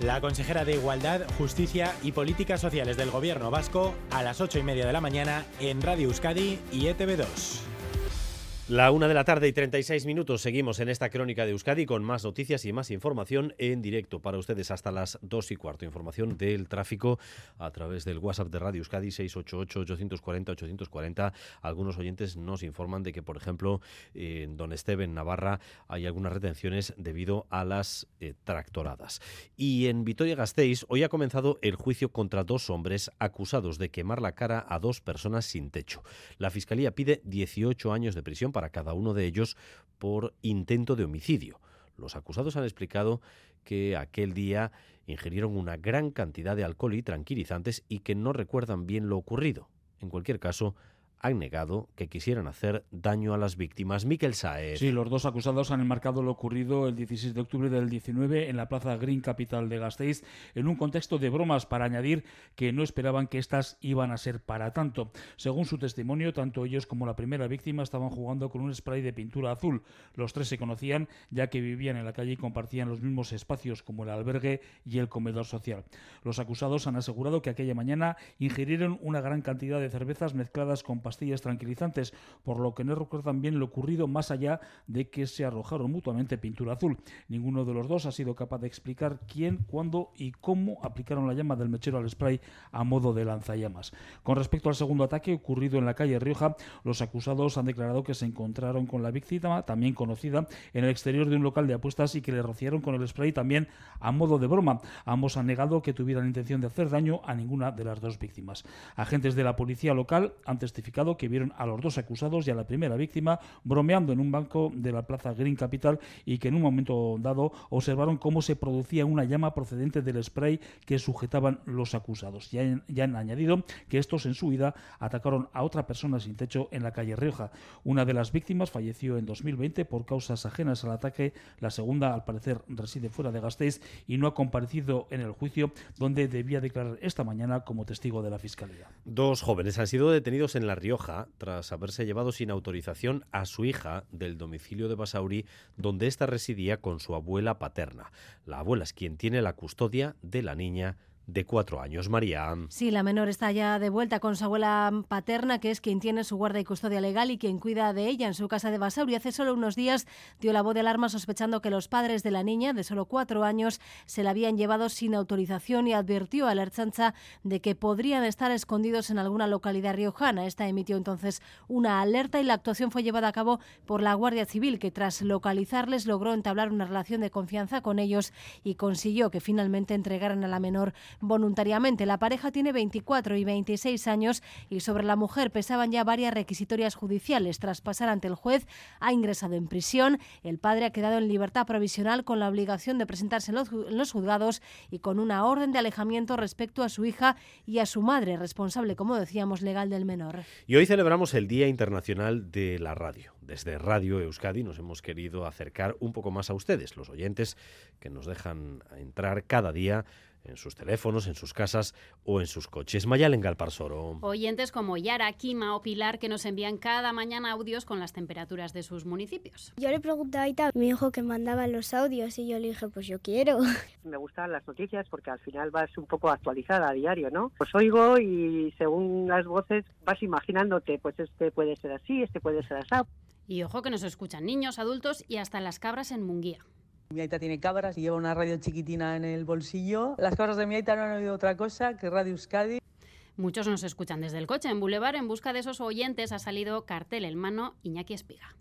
La consejera de Igualdad, Justicia y Políticas Sociales del Gobierno Vasco a las 8 y media de la mañana en Radio Euskadi y ETV2. La una de la tarde y 36 minutos. Seguimos en esta crónica de Euskadi con más noticias y más información en directo para ustedes hasta las 2 y cuarto. Información del tráfico a través del WhatsApp de Radio Euskadi 688-840-840. Algunos oyentes nos informan de que, por ejemplo, en Don Esteban, Navarra, hay algunas retenciones debido a las eh, tractoradas. Y en Vitoria-Gasteiz, hoy ha comenzado el juicio contra dos hombres acusados de quemar la cara a dos personas sin techo. La Fiscalía pide 18 años de para cada uno de ellos por intento de homicidio. Los acusados han explicado que aquel día ingirieron una gran cantidad de alcohol y tranquilizantes y que no recuerdan bien lo ocurrido. En cualquier caso, han negado que quisieran hacer daño a las víctimas. Miquel Saez. Sí, los dos acusados han enmarcado lo ocurrido el 16 de octubre del 19 en la Plaza Green Capital de Gasteiz en un contexto de bromas para añadir que no esperaban que estas iban a ser para tanto. Según su testimonio, tanto ellos como la primera víctima estaban jugando con un spray de pintura azul. Los tres se conocían ya que vivían en la calle y compartían los mismos espacios como el albergue y el comedor social. Los acusados han asegurado que aquella mañana ingirieron una gran cantidad de cervezas mezcladas con pastillas tranquilizantes, por lo que no recuerdan bien lo ocurrido más allá de que se arrojaron mutuamente pintura azul. Ninguno de los dos ha sido capaz de explicar quién, cuándo y cómo aplicaron la llama del mechero al spray a modo de lanzallamas. Con respecto al segundo ataque ocurrido en la calle Rioja, los acusados han declarado que se encontraron con la víctima, también conocida, en el exterior de un local de apuestas y que le rociaron con el spray también a modo de broma. Ambos han negado que tuvieran intención de hacer daño a ninguna de las dos víctimas. Agentes de la policía local han testificado que vieron a los dos acusados y a la primera víctima bromeando en un banco de la Plaza Green Capital y que en un momento dado observaron cómo se producía una llama procedente del spray que sujetaban los acusados. Ya han, ya han añadido que estos en su huida atacaron a otra persona sin techo en la calle Rioja. Una de las víctimas falleció en 2020 por causas ajenas al ataque. La segunda, al parecer, reside fuera de Gasteiz y no ha comparecido en el juicio donde debía declarar esta mañana como testigo de la Fiscalía. Dos jóvenes han sido detenidos en La Rioja tras haberse llevado sin autorización a su hija del domicilio de Basauri, donde ésta residía con su abuela paterna. La abuela es quien tiene la custodia de la niña de cuatro años. María. Sí, la menor está ya de vuelta con su abuela paterna, que es quien tiene su guarda y custodia legal y quien cuida de ella en su casa de Basauri. Hace solo unos días dio la voz de alarma sospechando que los padres de la niña, de solo cuatro años, se la habían llevado sin autorización y advirtió a la Erchancha de que podrían estar escondidos en alguna localidad riojana. Esta emitió entonces una alerta y la actuación fue llevada a cabo por la Guardia Civil, que tras localizarles logró entablar una relación de confianza con ellos y consiguió que finalmente entregaran a la menor voluntariamente. La pareja tiene 24 y 26 años y sobre la mujer pesaban ya varias requisitorias judiciales. Tras pasar ante el juez, ha ingresado en prisión. El padre ha quedado en libertad provisional con la obligación de presentarse en los juzgados y con una orden de alejamiento respecto a su hija y a su madre, responsable, como decíamos, legal del menor. Y hoy celebramos el Día Internacional de la Radio. Desde Radio Euskadi nos hemos querido acercar un poco más a ustedes, los oyentes que nos dejan entrar cada día en sus teléfonos, en sus casas o en sus coches. Mayal en Galparsoro. Oyentes como Yara, Kima o Pilar que nos envían cada mañana audios con las temperaturas de sus municipios. Yo le preguntaba a me dijo que mandaba los audios y yo le dije, pues yo quiero. Me gustan las noticias porque al final vas un poco actualizada a diario, ¿no? Pues oigo y según las voces vas imaginándote, pues este puede ser así, este puede ser así. Y ojo que nos escuchan niños, adultos y hasta las cabras en Munguía. Mi aita tiene cabras y lleva una radio chiquitina en el bolsillo. Las cabras de mi aita no han oído otra cosa que Radio Euskadi. Muchos nos escuchan desde el coche. En Boulevard, en busca de esos oyentes, ha salido cartel en mano Iñaki Espiga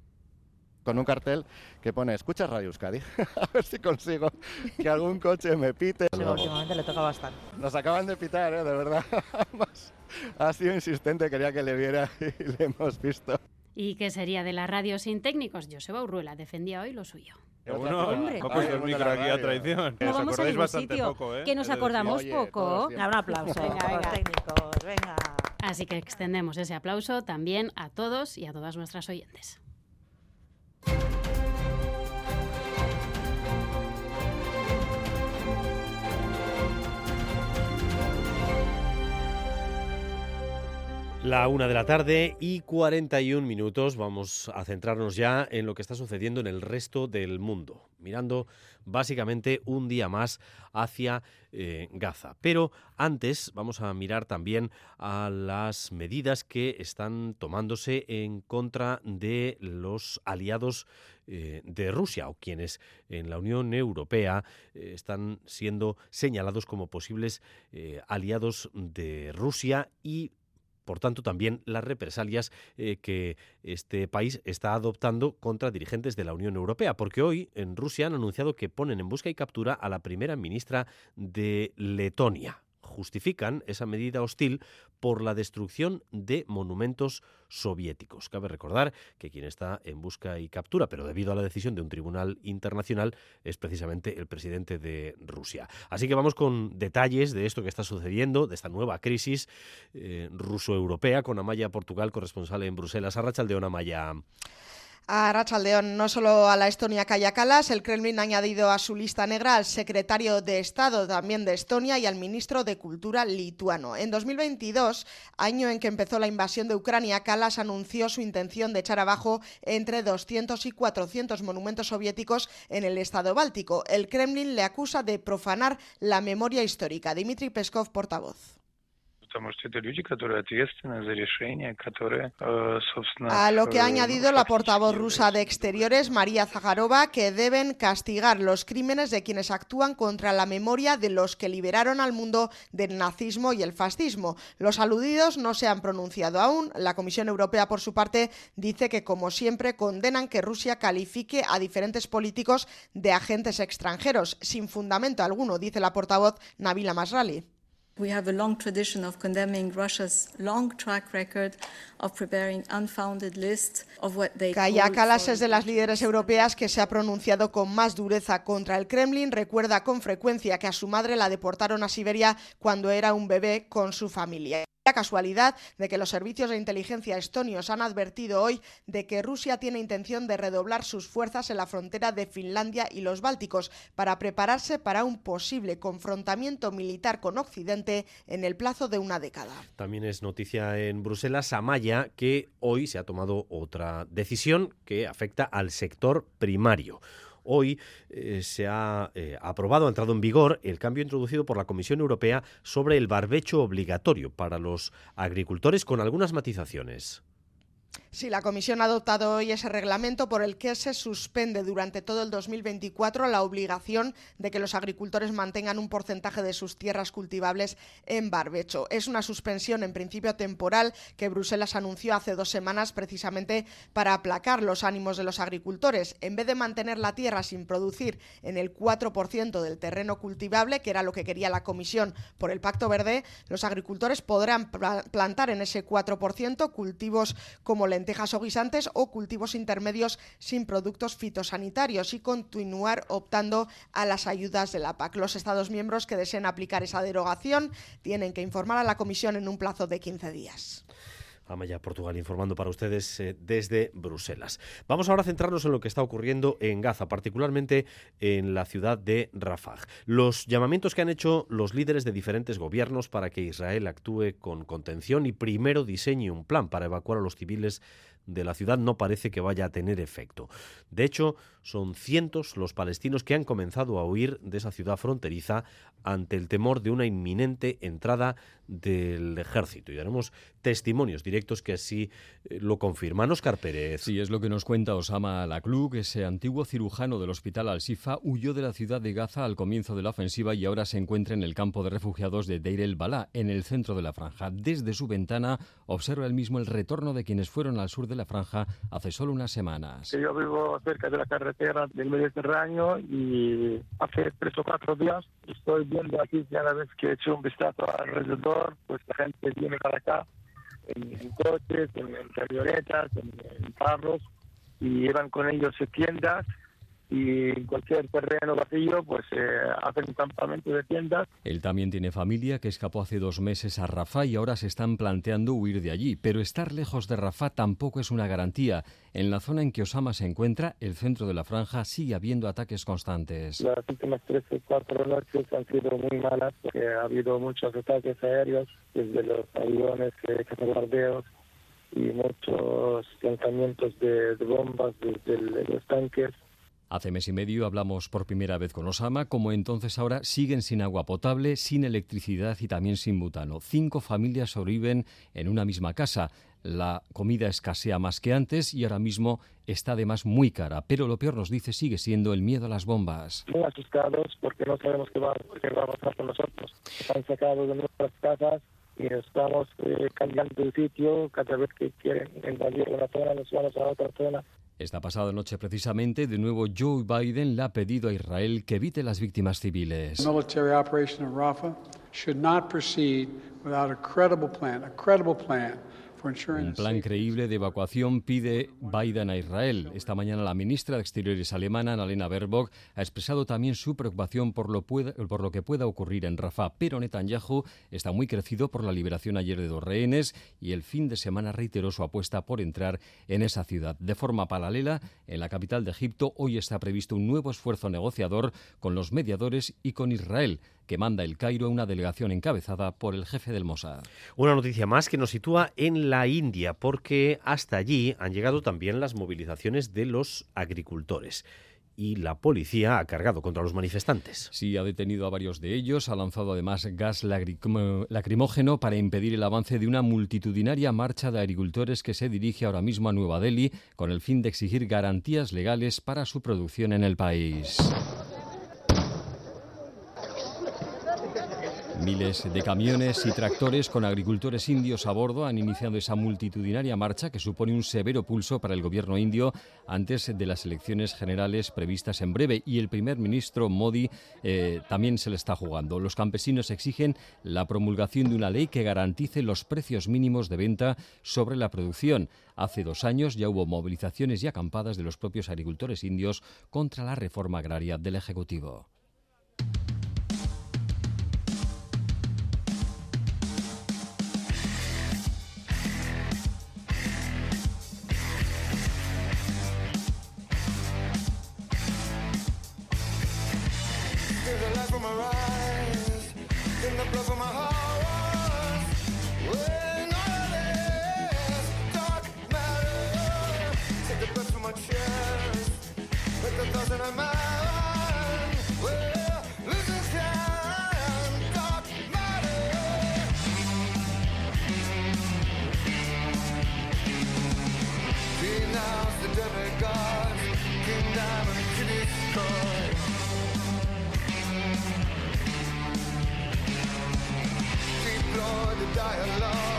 con un cartel que pone escucha Radio Euskadi. a ver si consigo que algún coche me pite. Sí, últimamente le toca bastante. Nos acaban de pitar, ¿eh? de verdad. ha sido insistente, quería que le viera y le hemos visto. ¿Y qué sería de la radio sin técnicos? Joseba Urruela defendía hoy lo suyo. Uno, ha puesto el micro aquí a traición. No vamos a bastante sitio, poco, ¿eh? Que nos acordamos poco. Un aplauso venga, venga. técnicos, venga. Así que extendemos ese aplauso también a todos y a todas nuestras oyentes. La una de la tarde y 41 minutos. Vamos a centrarnos ya en lo que está sucediendo en el resto del mundo, mirando básicamente un día más hacia eh, Gaza. Pero antes vamos a mirar también a las medidas que están tomándose en contra de los aliados eh, de Rusia o quienes en la Unión Europea eh, están siendo señalados como posibles aliados de Rusia y por tanto, también las represalias eh, que este país está adoptando contra dirigentes de la Unión Europea, porque hoy en Rusia han anunciado que ponen en busca y captura a la primera ministra de Letonia justifican esa medida hostil por la destrucción de monumentos soviéticos. Cabe recordar que quien está en busca y captura, pero debido a la decisión de un tribunal internacional, es precisamente el presidente de Rusia. Así que vamos con detalles de esto que está sucediendo, de esta nueva crisis eh, ruso-europea, con Amaya Portugal, corresponsal en Bruselas. Arrachaldeón, Amaya a Rachaldeón, no solo a la Estonia Kaya el Kremlin ha añadido a su lista negra al secretario de Estado también de Estonia y al ministro de Cultura lituano. En 2022, año en que empezó la invasión de Ucrania, Kalas anunció su intención de echar abajo entre 200 y 400 monumentos soviéticos en el Estado báltico. El Kremlin le acusa de profanar la memoria histórica. Dmitry Peskov, portavoz. A lo que ha añadido la portavoz rusa de Exteriores, María Zagarova, que deben castigar los crímenes de quienes actúan contra la memoria de los que liberaron al mundo del nazismo y el fascismo. Los aludidos no se han pronunciado aún. La Comisión Europea, por su parte, dice que, como siempre, condenan que Rusia califique a diferentes políticos de agentes extranjeros, sin fundamento alguno, dice la portavoz Nabila Masrali. We have a long tradition of condemning Russia's long track record of preparing unfounded lists of what they Kaya Kalas es de las líderes europeas que se ha pronunciado con más dureza contra el Kremlin. Recuerda con frecuencia que a su madre la deportaron a Siberia cuando era un bebé con su familia. La casualidad de que los servicios de inteligencia estonios han advertido hoy de que Rusia tiene intención de redoblar sus fuerzas en la frontera de Finlandia y los Bálticos para prepararse para un posible confrontamiento militar con Occidente en el plazo de una década. También es noticia en Bruselas, Amaya, que hoy se ha tomado otra decisión que afecta al sector primario Hoy eh, se ha eh, aprobado, ha entrado en vigor el cambio introducido por la Comisión Europea sobre el barbecho obligatorio para los agricultores con algunas matizaciones. Sí, la Comisión ha adoptado hoy ese reglamento por el que se suspende durante todo el 2024 la obligación de que los agricultores mantengan un porcentaje de sus tierras cultivables en barbecho. Es una suspensión en principio temporal que Bruselas anunció hace dos semanas precisamente para aplacar los ánimos de los agricultores. En vez de mantener la tierra sin producir en el 4% del terreno cultivable, que era lo que quería la Comisión por el Pacto Verde, los agricultores podrán plantar en ese 4% cultivos como la lentejas o guisantes o cultivos intermedios sin productos fitosanitarios y continuar optando a las ayudas de la PAC. Los Estados miembros que deseen aplicar esa derogación tienen que informar a la Comisión en un plazo de 15 días. Amaya Portugal informando para ustedes eh, desde Bruselas. Vamos ahora a centrarnos en lo que está ocurriendo en Gaza, particularmente en la ciudad de Rafah. Los llamamientos que han hecho los líderes de diferentes gobiernos para que Israel actúe con contención y primero diseñe un plan para evacuar a los civiles de la ciudad no parece que vaya a tener efecto. De hecho, son cientos los palestinos que han comenzado a huir de esa ciudad fronteriza ante el temor de una inminente entrada del ejército. Y daremos testimonios directos que así eh, lo confirman. Oscar Pérez. Sí, es lo que nos cuenta Osama Lakluk. Ese antiguo cirujano del hospital Al-Sifa huyó de la ciudad de Gaza al comienzo de la ofensiva y ahora se encuentra en el campo de refugiados de Deir el-Balá, en el centro de la franja. Desde su ventana observa él mismo el retorno de quienes fueron al sur de la franja hace solo unas semanas. Yo vivo cerca de la carretera del Mediterráneo y hace tres o cuatro días estoy viendo aquí cada vez que he hecho un vistazo alrededor, pues la gente viene para acá en, coches, en, camionetas, en, carros y llevan con ellos tiendas y en cualquier terreno vacío pues eh, hacen un campamento de tiendas. Él también tiene familia que escapó hace dos meses a Rafah y ahora se están planteando huir de allí, pero estar lejos de Rafah tampoco es una garantía. En la zona en que Osama se encuentra, el centro de la franja, sigue habiendo ataques constantes. Las últimas tres o cuatro noches han sido muy malas porque ha habido muchos ataques aéreos desde los aviones, eh, bombardeos y muchos lanzamientos de, bombas desde los tanques Hace mes y medio hablamos por primera vez con Osama, como entonces ahora siguen sin agua potable, sin electricidad y también sin butano. Cinco familias sobreviven en una misma casa. La comida escasea más que antes y ahora mismo está además muy cara. Pero lo peor nos dice sigue siendo el miedo a las bombas. Muy asustados porque no sabemos qué va, a pasar con nosotros. Están sacados de nuestras casas y estamos eh, cambiando de sitio. Cada vez que quieren invadir una zona nos vamos a otra zona. Esta pasada noche, precisamente, de nuevo Joe Biden le ha pedido a Israel que evite las víctimas civiles. Rafah should not proceed without a credible plan, a credible plan un plan creíble de evacuación pide Biden a Israel. Esta mañana la ministra de Exteriores alemana, Annalena Baerbock, ha expresado también su preocupación por lo, por lo que pueda ocurrir en Rafah. Pero Netanyahu está muy crecido por la liberación ayer de dos rehenes y el fin de semana reiteró su apuesta por entrar en esa ciudad. De forma paralela, en la capital de Egipto hoy está previsto un nuevo esfuerzo negociador con los mediadores y con Israel que manda el Cairo una delegación encabezada por el jefe del Mossad. Una noticia más que nos sitúa en la India, porque hasta allí han llegado también las movilizaciones de los agricultores y la policía ha cargado contra los manifestantes. Sí, ha detenido a varios de ellos, ha lanzado además gas lacrimógeno para impedir el avance de una multitudinaria marcha de agricultores que se dirige ahora mismo a Nueva Delhi con el fin de exigir garantías legales para su producción en el país. Miles de camiones y tractores con agricultores indios a bordo han iniciado esa multitudinaria marcha que supone un severo pulso para el gobierno indio antes de las elecciones generales previstas en breve y el primer ministro Modi eh, también se le está jugando. Los campesinos exigen la promulgación de una ley que garantice los precios mínimos de venta sobre la producción. Hace dos años ya hubo movilizaciones y acampadas de los propios agricultores indios contra la reforma agraria del Ejecutivo. from her eyes, in the blood of my heart. When all this dark matter, the breath from my chest, with. die alone.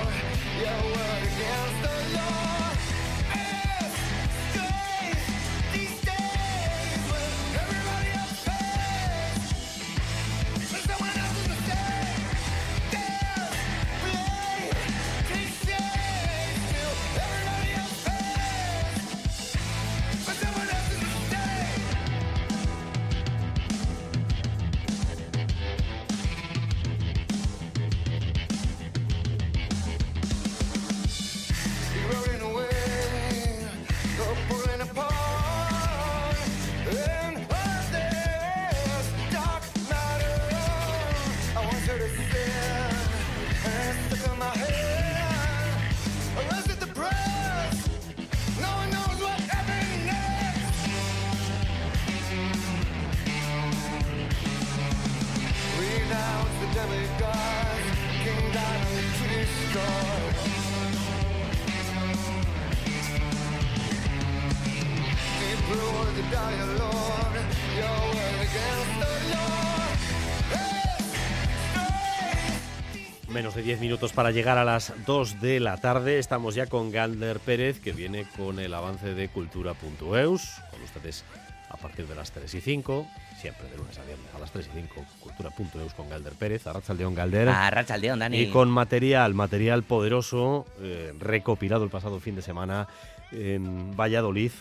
Menos de 10 minutos para llegar a las 2 de la tarde. Estamos ya con Galder Pérez, que viene con el avance de cultura.eus. Con ustedes a partir de las 3 y 5, siempre de lunes a viernes a las 3 y 5, cultura.eus con Galder Pérez, Arrachaldeón Galder. Arrachaldeón, Dani. Y con material, material poderoso, eh, recopilado el pasado fin de semana en Valladolid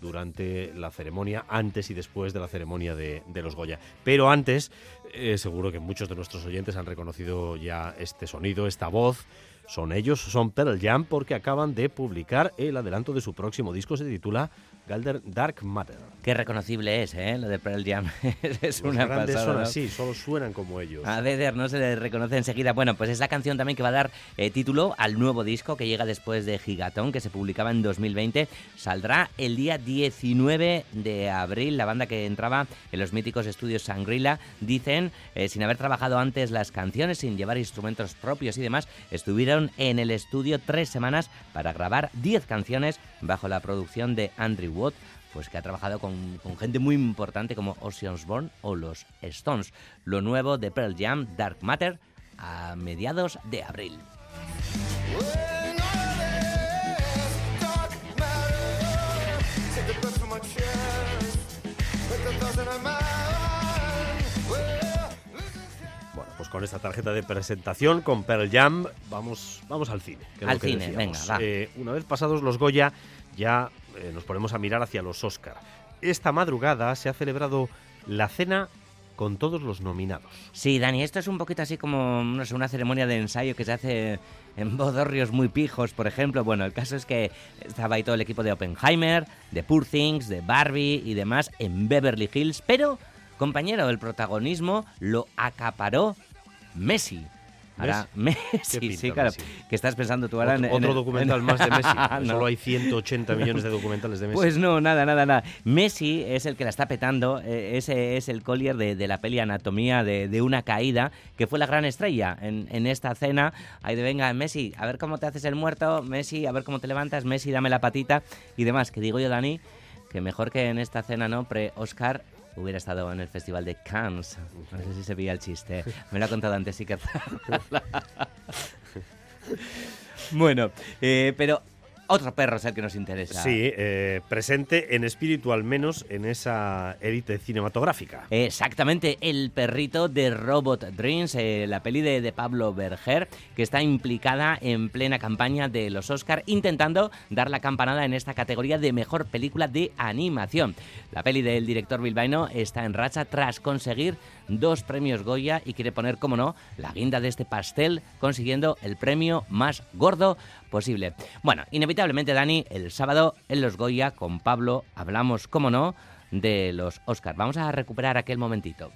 durante la ceremonia, antes y después de la ceremonia de, de los Goya. Pero antes, eh, seguro que muchos de nuestros oyentes han reconocido ya este sonido, esta voz. Son ellos, son Pearl Jam, porque acaban de publicar el adelanto de su próximo disco, se titula Galder Dark Matter. Qué reconocible es, ¿eh? Lo de Pearl Jam. es Los una grandes pasada, son ¿no? así, solo suenan como ellos. A Vedder no se le reconoce enseguida. Bueno, pues es la canción también que va a dar eh, título al nuevo disco que llega después de Gigatón, que se publicaba en 2020. Saldrá el día 19 de abril. La banda que entraba en los míticos estudios Sangrila, dicen, eh, sin haber trabajado antes las canciones, sin llevar instrumentos propios y demás, estuvieron en el estudio tres semanas para grabar 10 canciones bajo la producción de Andrew Watt pues que ha trabajado con, gente muy importante como Ozzy Osbourne o los Stones. Lo nuevo de Pearl Jam, Dark Matter, a mediados de abril. Con esta tarjeta de presentación, con Pearl Jam, vamos, vamos al cine. que Al que cine, venga, va. Eh, una vez pasados los Goya, ya eh, nos ponemos a mirar hacia los Oscar. Esta madrugada se ha celebrado la cena con todos los nominados. Sí, Dani, esto es un poquito así como no sé, una ceremonia de ensayo que se hace en bodorrios muy pijos, por ejemplo. Bueno, el caso es que estaba ahí todo el equipo de Oppenheimer, de Poor Things, de Barbie y demás en Beverly Hills, pero, compañero, el protagonismo lo acaparó Messi. Ahora, Messi, pinta sí, claro. Messi? Que estás pensando tú ahora Otro, en, otro documental en- más de Messi. No. Solo hay 180 millones de documentales de Messi. Pues no, nada, nada, nada. Messi es el que la está petando. eh, ese es el collier de, de la peli Anatomía de, de una caída, que fue la gran estrella en, en esta cena. Ahí de venga, Messi, a ver cómo te haces el muerto. Messi, a ver cómo te levantas. Messi, dame la patita. Y demás. Que digo yo, Dani, que mejor que en esta cena, ¿no? Pre-Oscar. Hubiera estado en el Festival de Cannes. No sé si se veía el chiste. Me lo ha contado antes, sí que. bueno, eh, pero otro perro es el que nos interesa. Sí, eh, presente en espíritu al menos en esa élite cinematográfica. Exactamente, el perrito de Robot Dreams, eh, la peli de, de Pablo Berger, que está implicada en plena campaña de los Oscar, intentando dar la campanada en esta categoría de mejor película de animación. La peli del director bilbaíno está en racha tras conseguir dos premios Goya y quiere poner, como no, la guinda de este pastel, consiguiendo el premio más gordo posible. Bueno, inevitablemente, Dani, el sábado en los Goya con Pablo hablamos, como no, de los Oscar. Vamos a recuperar aquel momentito.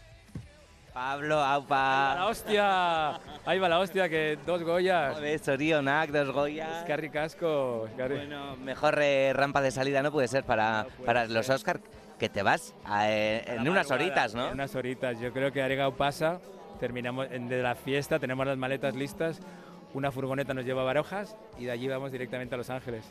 Pablo, aupa. La hostia, ahí va la hostia, que dos Goyas. Joder, sorionak, dos Goyas. Escarri casco. escarri- Bueno, mejor eh, rampa de salida no puede ser para, para los Oscar. Que te vas a, eh, en unas horitas, ¿no? En unas horitas. Yo creo que ha llegado pasa, terminamos de la fiesta, tenemos las maletas listas, una furgoneta nos lleva a Barojas y de allí vamos directamente a Los Ángeles.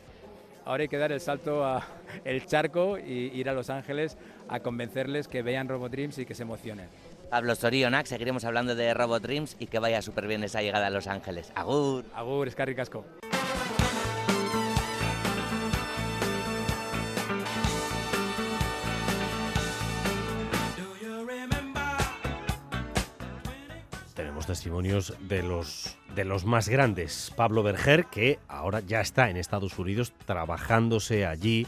Ahora hay que dar el salto a el charco y ir a Los Ángeles a convencerles que vean Robot Dreams y que se emocionen. Pablo Sorionak, seguiremos hablando de Robot Dreams y que vaya súper bien esa llegada a Los Ángeles. Agur. Agur, Escarri Casco. Testimonios de los, de los más grandes. Pablo Berger, que ahora ya está en Estados Unidos trabajándose allí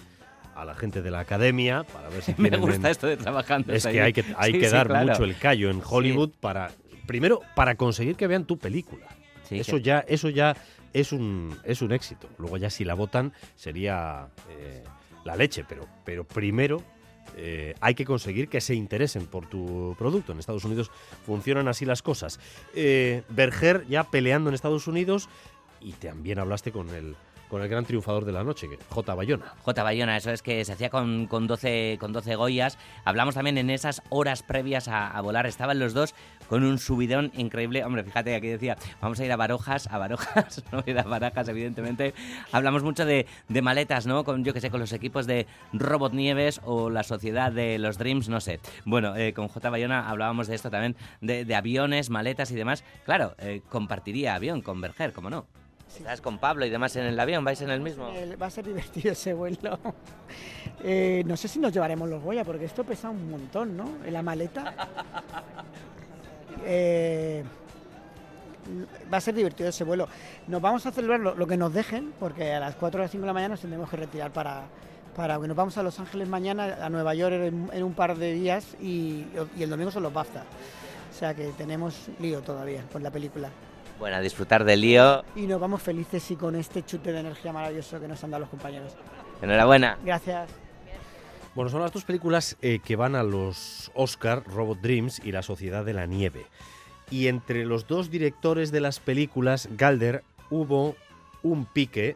a la gente de la academia para ver si Me tienen gusta esto de trabajándose Es que hay que, hay Sí, que sí, dar claro. mucho el callo en Hollywood para primero para conseguir que vean tu película. Eso que- ya eso ya es un es un éxito. Luego ya si la votan sería eh, la leche, pero pero primero eh, hay que conseguir que se interesen por tu producto. En Estados Unidos funcionan así las cosas. Eh, Berger ya peleando en Estados Unidos y también hablaste con el con el gran triunfador de la noche, J. Bayona. J. Bayona, eso es que se hacía con, con, 12, con 12 Goyas. Hablamos también en esas horas previas a volar. Estaban los dos con un subidón increíble. Hombre, fíjate, aquí decía, vamos a ir a Barojas, a Barojas, no ir a Barajas, evidentemente. Hablamos mucho de, de maletas, ¿no? Con, yo que sé, con los equipos de Robot Nieves o la sociedad de los Dreams, no sé. Bueno, eh, con J. Bayona hablábamos de esto también, de, de aviones, maletas y demás. Claro, eh, compartiría avión con Berger, ¿cómo no? Estás con Pablo y demás en el avión, vais en el mismo. Va a ser divertido ese vuelo. Eh, no sé si nos llevaremos los Goya, porque esto pesa un montón, ¿no? En la maleta. Eh, va a ser divertido ese vuelo. Nos vamos a celebrar lo, lo que nos dejen, porque a las 4 o las 5 de la mañana nos tendremos que retirar para, para que nos vamos a Los Ángeles mañana, a Nueva York en, en un par de días y, y el domingo son los BAFTA. O sea que tenemos lío todavía con la película. Bueno, a disfrutar del lío. Y nos vamos felices y con este chute de energía maravilloso que nos han dado los compañeros. Enhorabuena. Gracias. Bueno, son las dos películas eh, que van a los Oscar, Robot Dreams y La Sociedad de la Nieve. Y entre los dos directores de las películas, Galder, hubo un pique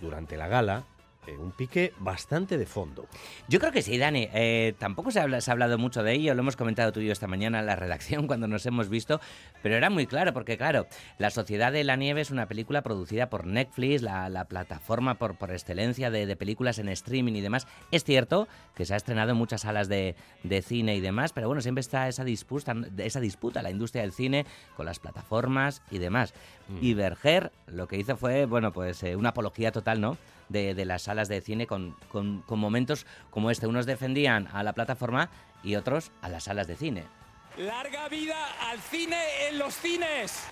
durante la gala, eh, un pique bastante de fondo. Yo creo que sí, Dani. Eh, tampoco se, habla- se ha hablado mucho de ello, lo hemos comentado tú y yo esta mañana en la redacción cuando nos hemos visto, pero era muy claro, porque claro, La Sociedad de la Nieve es una película producida por Netflix, la, la plataforma por, por excelencia de, de películas en streaming y demás. Es cierto que se ha estrenado en muchas salas de, de cine y demás, pero bueno, siempre está esa disputa, esa disputa, la industria del cine con las plataformas y demás. Y Berger lo que hizo fue, bueno, pues eh, una apología total, ¿no? De, de las salas de cine con, con- con momentos como este. Unos defendían a la plataforma y otros a las salas de cine. ¡Larga vida al cine en los cines!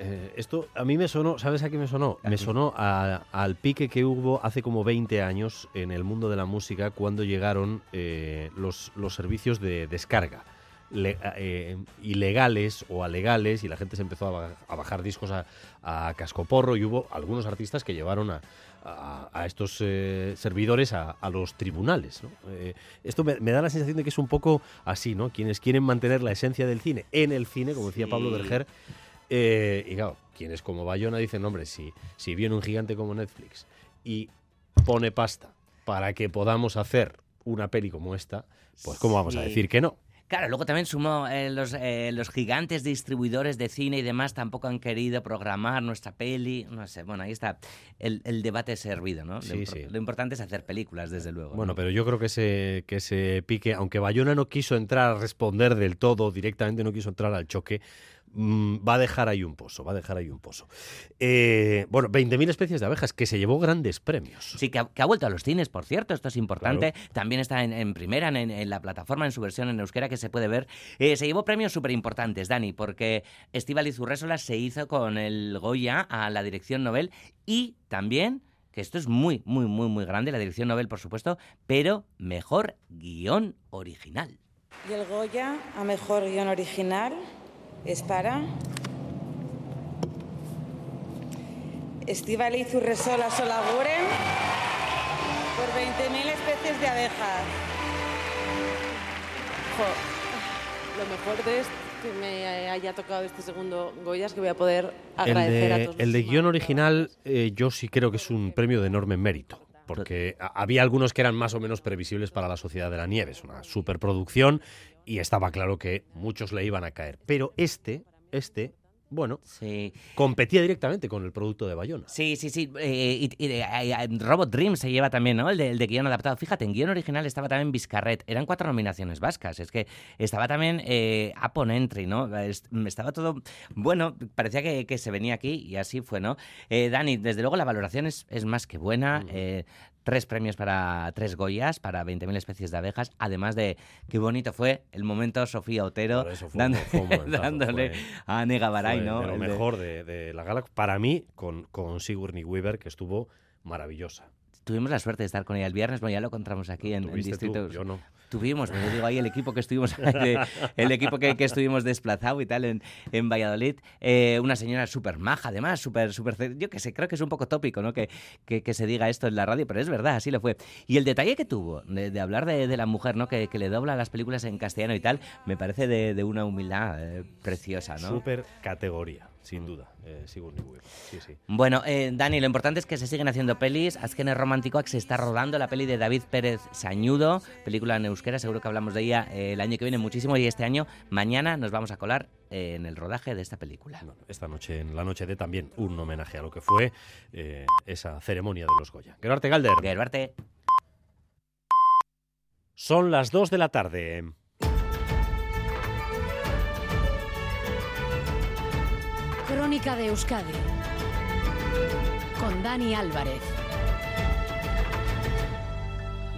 Eh, esto a mí me sonó, ¿sabes a qué me sonó? Me sonó a- al pique que hubo hace como 20 años en el mundo de la música cuando llegaron eh, los, los servicios de descarga. Le- eh, ilegales o alegales y la gente se empezó a, ba- a bajar discos a, a cascoporro y hubo algunos artistas que llevaron a, estos eh, servidores a, los tribunales. ¿no? Eh, esto me, me da la sensación de que es un poco así, ¿no? Quienes quieren mantener la esencia del cine en el cine, como decía Pablo. Berger, y claro, quienes como Bayona dicen, hombre, si, si viene un gigante como Netflix y pone pasta para que podamos hacer una peli como esta, pues ¿cómo vamos a decir que no? Claro, luego también sumó eh, los, eh, los gigantes distribuidores de cine y demás tampoco han querido programar nuestra peli. No sé, bueno, ahí está el, el debate servido, ¿no? Sí, lo, sí. lo importante es hacer películas, desde luego. Bueno, ¿no? pero yo creo que ese, que ese pique, aunque Bayona no quiso entrar a responder del todo, directamente no quiso entrar al choque, mm, va a dejar ahí un pozo, va a dejar ahí un pozo. Eh, bueno, 20.000 especies de abejas, que se llevó grandes premios. Sí, que ha, que ha vuelto a los cines, por cierto, esto es importante. También está en, en primera, en, en la plataforma, en su versión en euskera, que se puede ver. Eh, se llevó premios súper importantes, Dani, porque Estíbaliz Urrésola se hizo con el Goya a la dirección Nobel y también, que esto es muy, muy, muy, muy grande, la dirección Nobel, por supuesto, pero mejor guion original. Y el Goya a mejor guion original es para Estíbaliz Urresola Solaguren por 20.000 especies de abejas. Jo, lo mejor de esto que me haya tocado este segundo Goya es que voy a poder El agradecer a todos. el de guion original, eh, yo sí creo que es un premio de enorme mérito. porque había algunos que eran más o menos previsibles para la Sociedad de la Nieve. Es una superproducción y estaba claro que muchos le iban a caer. Pero este, este bueno, competía directamente con el producto de Bayona. Sí, sí, sí. Eh, y, Robot Dream se lleva también, ¿no? El de, el de, guion adaptado. Fíjate, en guion original estaba también Vizcarret. Eran cuatro nominaciones vascas. Es que estaba también eh, Apon Entry, ¿no? Estaba todo... Bueno, parecía que, se venía aquí y así fue, ¿no? Eh, Dani, desde luego la valoración es, es más que buena. Eh, tres premios para tres Goyas, para 20.000 especies de abejas, además de qué bonito fue el momento Sofía Otero dándole a Nega Baray, ¿no? lo mejor de, la gala, para mí, con, con Sigourney Weaver, que estuvo maravillosa tuvimos la suerte de estar con ella el viernes, bueno, ya lo encontramos aquí en, en Distrito. yo no. Tuvimos, me digo ahí el equipo que estuvimos, el equipo que, estuvimos desplazado y tal en, en Valladolid. Eh, una señora súper maja, además, súper, súper. Yo que sé, creo que es un poco tópico, ¿no? Que, que, se diga esto en la radio, pero es verdad, así lo fue. Y el detalle que tuvo de, hablar de, la mujer, ¿no? Que, le dobla las películas en castellano y tal, me parece de, una humildad eh, preciosa, ¿no? Súper categoría sin duda, eh, Sí, sí. Bueno, eh, Dani, lo importante es que se siguen haciendo pelis. Azkene Romántico se está rodando la peli de David Pérez Sañudo, película en euskera, seguro que hablamos de ella eh, el año que viene muchísimo y este año, mañana, nos vamos a colar en el rodaje de esta película. esta noche, en la noche de también un homenaje a lo que fue eh, esa ceremonia de los Goya. Gerbarte Galder. Gerbarte. Son las 2 de la tarde. Crónica de Euskadi con Dani Álvarez.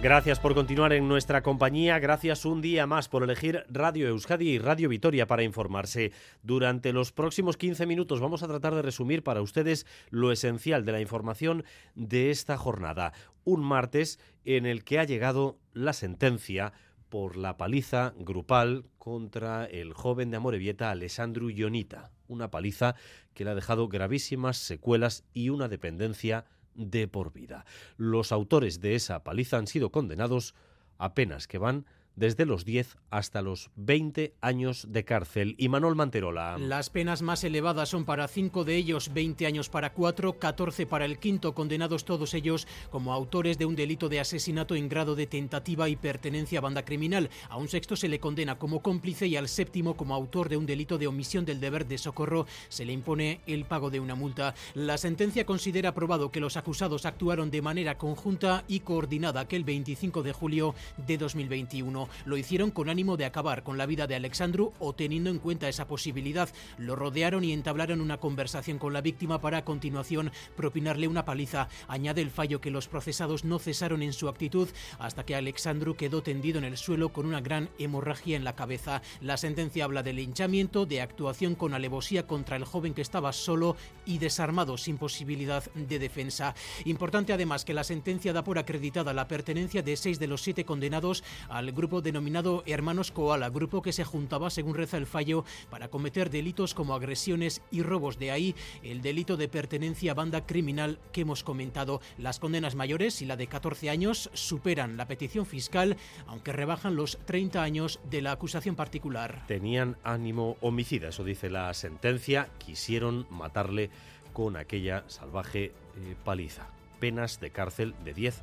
Gracias por continuar en nuestra compañía, gracias un día más por elegir Radio Euskadi y Radio Vitoria para informarse. Durante los próximos 15 minutos vamos a tratar de resumir para ustedes lo esencial de la información de esta jornada. Un martes en el que ha llegado la sentencia por la paliza grupal contra el joven de Amorebieta Alessandro Ionita. Una paliza que le ha dejado gravísimas secuelas y una dependencia de por vida. Los autores de esa paliza han sido condenados apenas que van desde los 10 hasta los 20 años de cárcel. Y Manuel Manterola. Las penas más elevadas son para cinco de ellos, 20 años para cuatro, 14 para el quinto, condenados todos ellos como autores de un delito de asesinato en grado de tentativa y pertenencia a banda criminal. A un sexto se le condena como cómplice y al séptimo como autor de un delito de omisión del deber de socorro se le impone el pago de una multa. La sentencia considera probado que los acusados actuaron de manera conjunta y coordinada aquel 25 de julio de 2021. Lo hicieron con ánimo de acabar con la vida de Alexandru o teniendo en cuenta esa posibilidad. Lo rodearon y entablaron una conversación con la víctima para a continuación propinarle una paliza. Añade el fallo que los procesados no cesaron en su actitud hasta que Alexandru quedó tendido en el suelo con una gran hemorragia en la cabeza. La sentencia habla de linchamiento, de actuación con alevosía contra el joven que estaba solo y desarmado sin posibilidad de defensa. Importante además que la sentencia da por acreditada la pertenencia de seis de los siete condenados al grupo denominado Hermanos Koala, grupo que se juntaba, según reza el fallo, para cometer delitos como agresiones y robos. De ahí el delito de pertenencia a banda criminal que hemos comentado. Las condenas mayores y la de 14 años superan la petición fiscal, aunque rebajan los 30 años de la acusación particular. Tenían ánimo homicida, eso dice la sentencia. Quisieron matarle con aquella salvaje eh, paliza. Penas de cárcel de 10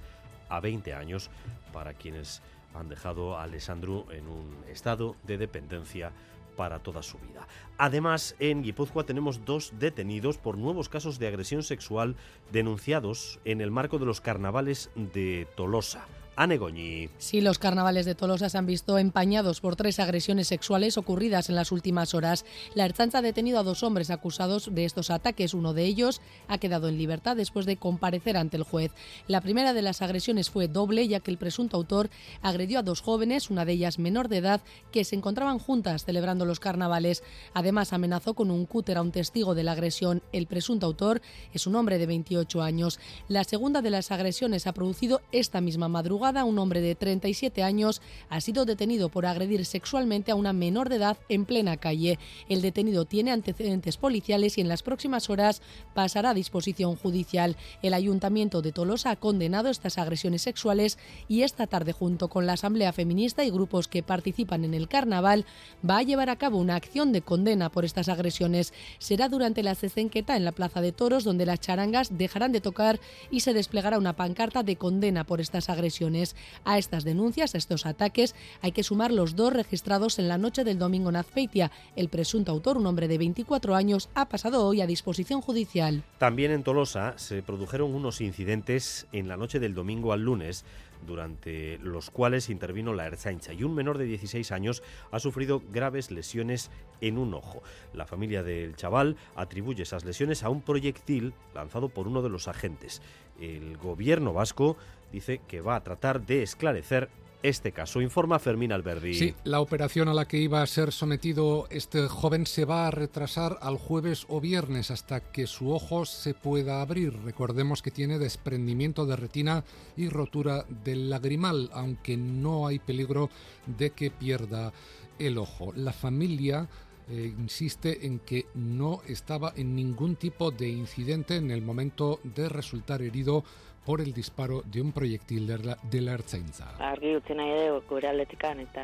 a 20 años para quienes han dejado a Alessandro en un estado de dependencia para toda su vida. Además, en Guipúzcoa tenemos dos detenidos por nuevos casos de agresión sexual denunciados en el marco de los carnavales de Tolosa. Anegoñi. Sí, los carnavales de Tolosa se han visto empañados por tres agresiones sexuales ocurridas en las últimas horas. La Erchancha ha detenido a dos hombres acusados de estos ataques. Uno de ellos ha quedado en libertad después de comparecer ante el juez. La primera de las agresiones fue doble, ya que el presunto autor agredió a dos jóvenes, una de ellas menor de edad, que se encontraban juntas celebrando los carnavales. Además, amenazó con un cúter a un testigo de la agresión. El presunto autor es un hombre de 28 años. La segunda de las agresiones ha producido esta misma madrugada un hombre de 37 años ha sido detenido por agredir sexualmente a una menor de edad en plena calle. El detenido tiene antecedentes policiales y en las próximas horas pasará a disposición judicial. El Ayuntamiento de Tolosa ha condenado estas agresiones sexuales y esta tarde, junto con la Asamblea Feminista y grupos que participan en el carnaval, va a llevar a cabo una acción de condena por estas agresiones. Será durante la cesenqueta en la Plaza de Toros, donde las charangas dejarán de tocar y se desplegará una pancarta de condena por estas agresiones. A estas denuncias, a estos ataques, hay que sumar los dos registrados en la noche del domingo en Azpeitia. El presunto autor, un hombre de 24 años, ha pasado hoy a disposición judicial. También en Tolosa se produjeron unos incidentes en la noche del domingo al lunes durante los cuales intervino la Erzaincha y un menor de 16 años ha sufrido graves lesiones en un ojo. La familia del chaval atribuye esas lesiones a un proyectil lanzado por uno de los agentes. El gobierno vasco dice que va a tratar de esclarecer este caso. Informa Fermín Alberdi. Sí, la operación a la que iba a ser sometido este joven se va a retrasar al jueves o viernes hasta que su ojo se pueda abrir. Recordemos que tiene desprendimiento de retina y rotura del lagrimal, aunque no hay peligro de que pierda el ojo. La familia eh, insiste en que no estaba en ningún tipo de incidente en el momento de resultar herido por el disparo de un proyectil de la, de la Ertzaintza. Argi utzi nahi dugu gure aldetikan eta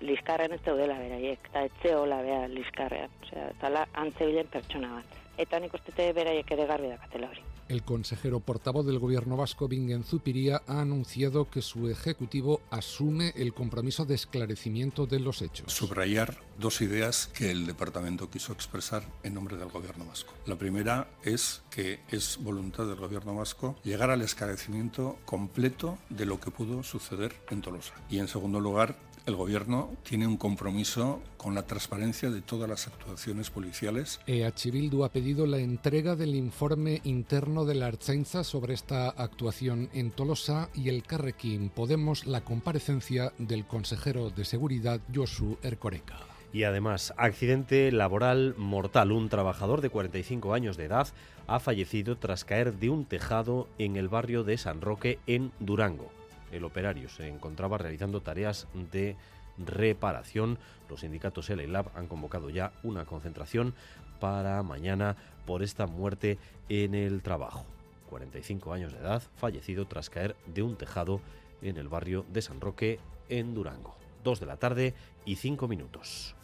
liskarren ez daudela beraiek, eta etxe hola bea liskarrean, osea, tala antzebilen pertsona bat. Eta nik uste beraiek ere garbi dakatela hori. El consejero portavoz del gobierno vasco, Bingen Zupiría, ha anunciado que su ejecutivo asume el compromiso de esclarecimiento de los hechos. Subrayar dos ideas que el departamento quiso expresar en nombre del gobierno vasco. La primera es que es voluntad del gobierno vasco llegar al esclarecimiento completo de lo que pudo suceder en Tolosa. Y en segundo lugar, el Gobierno tiene un compromiso con la transparencia de todas las actuaciones policiales. EH Bildu ha pedido la entrega del informe interno de la Archainza sobre esta actuación en Tolosa y el Carrequín Podemos la comparecencia del consejero de Seguridad Josu Ercoreca. Y además, accidente laboral mortal. Un trabajador de 45 años de edad ha fallecido tras caer de un tejado en el barrio de San Roque, en Durango el operario se encontraba realizando tareas de reparación. Los sindicatos LELAB han convocado ya una concentración para mañana por esta muerte en el trabajo. 45 años de edad, fallecido tras caer de un tejado en el barrio de San Roque, en Durango. 2 de la tarde y 5 minutos.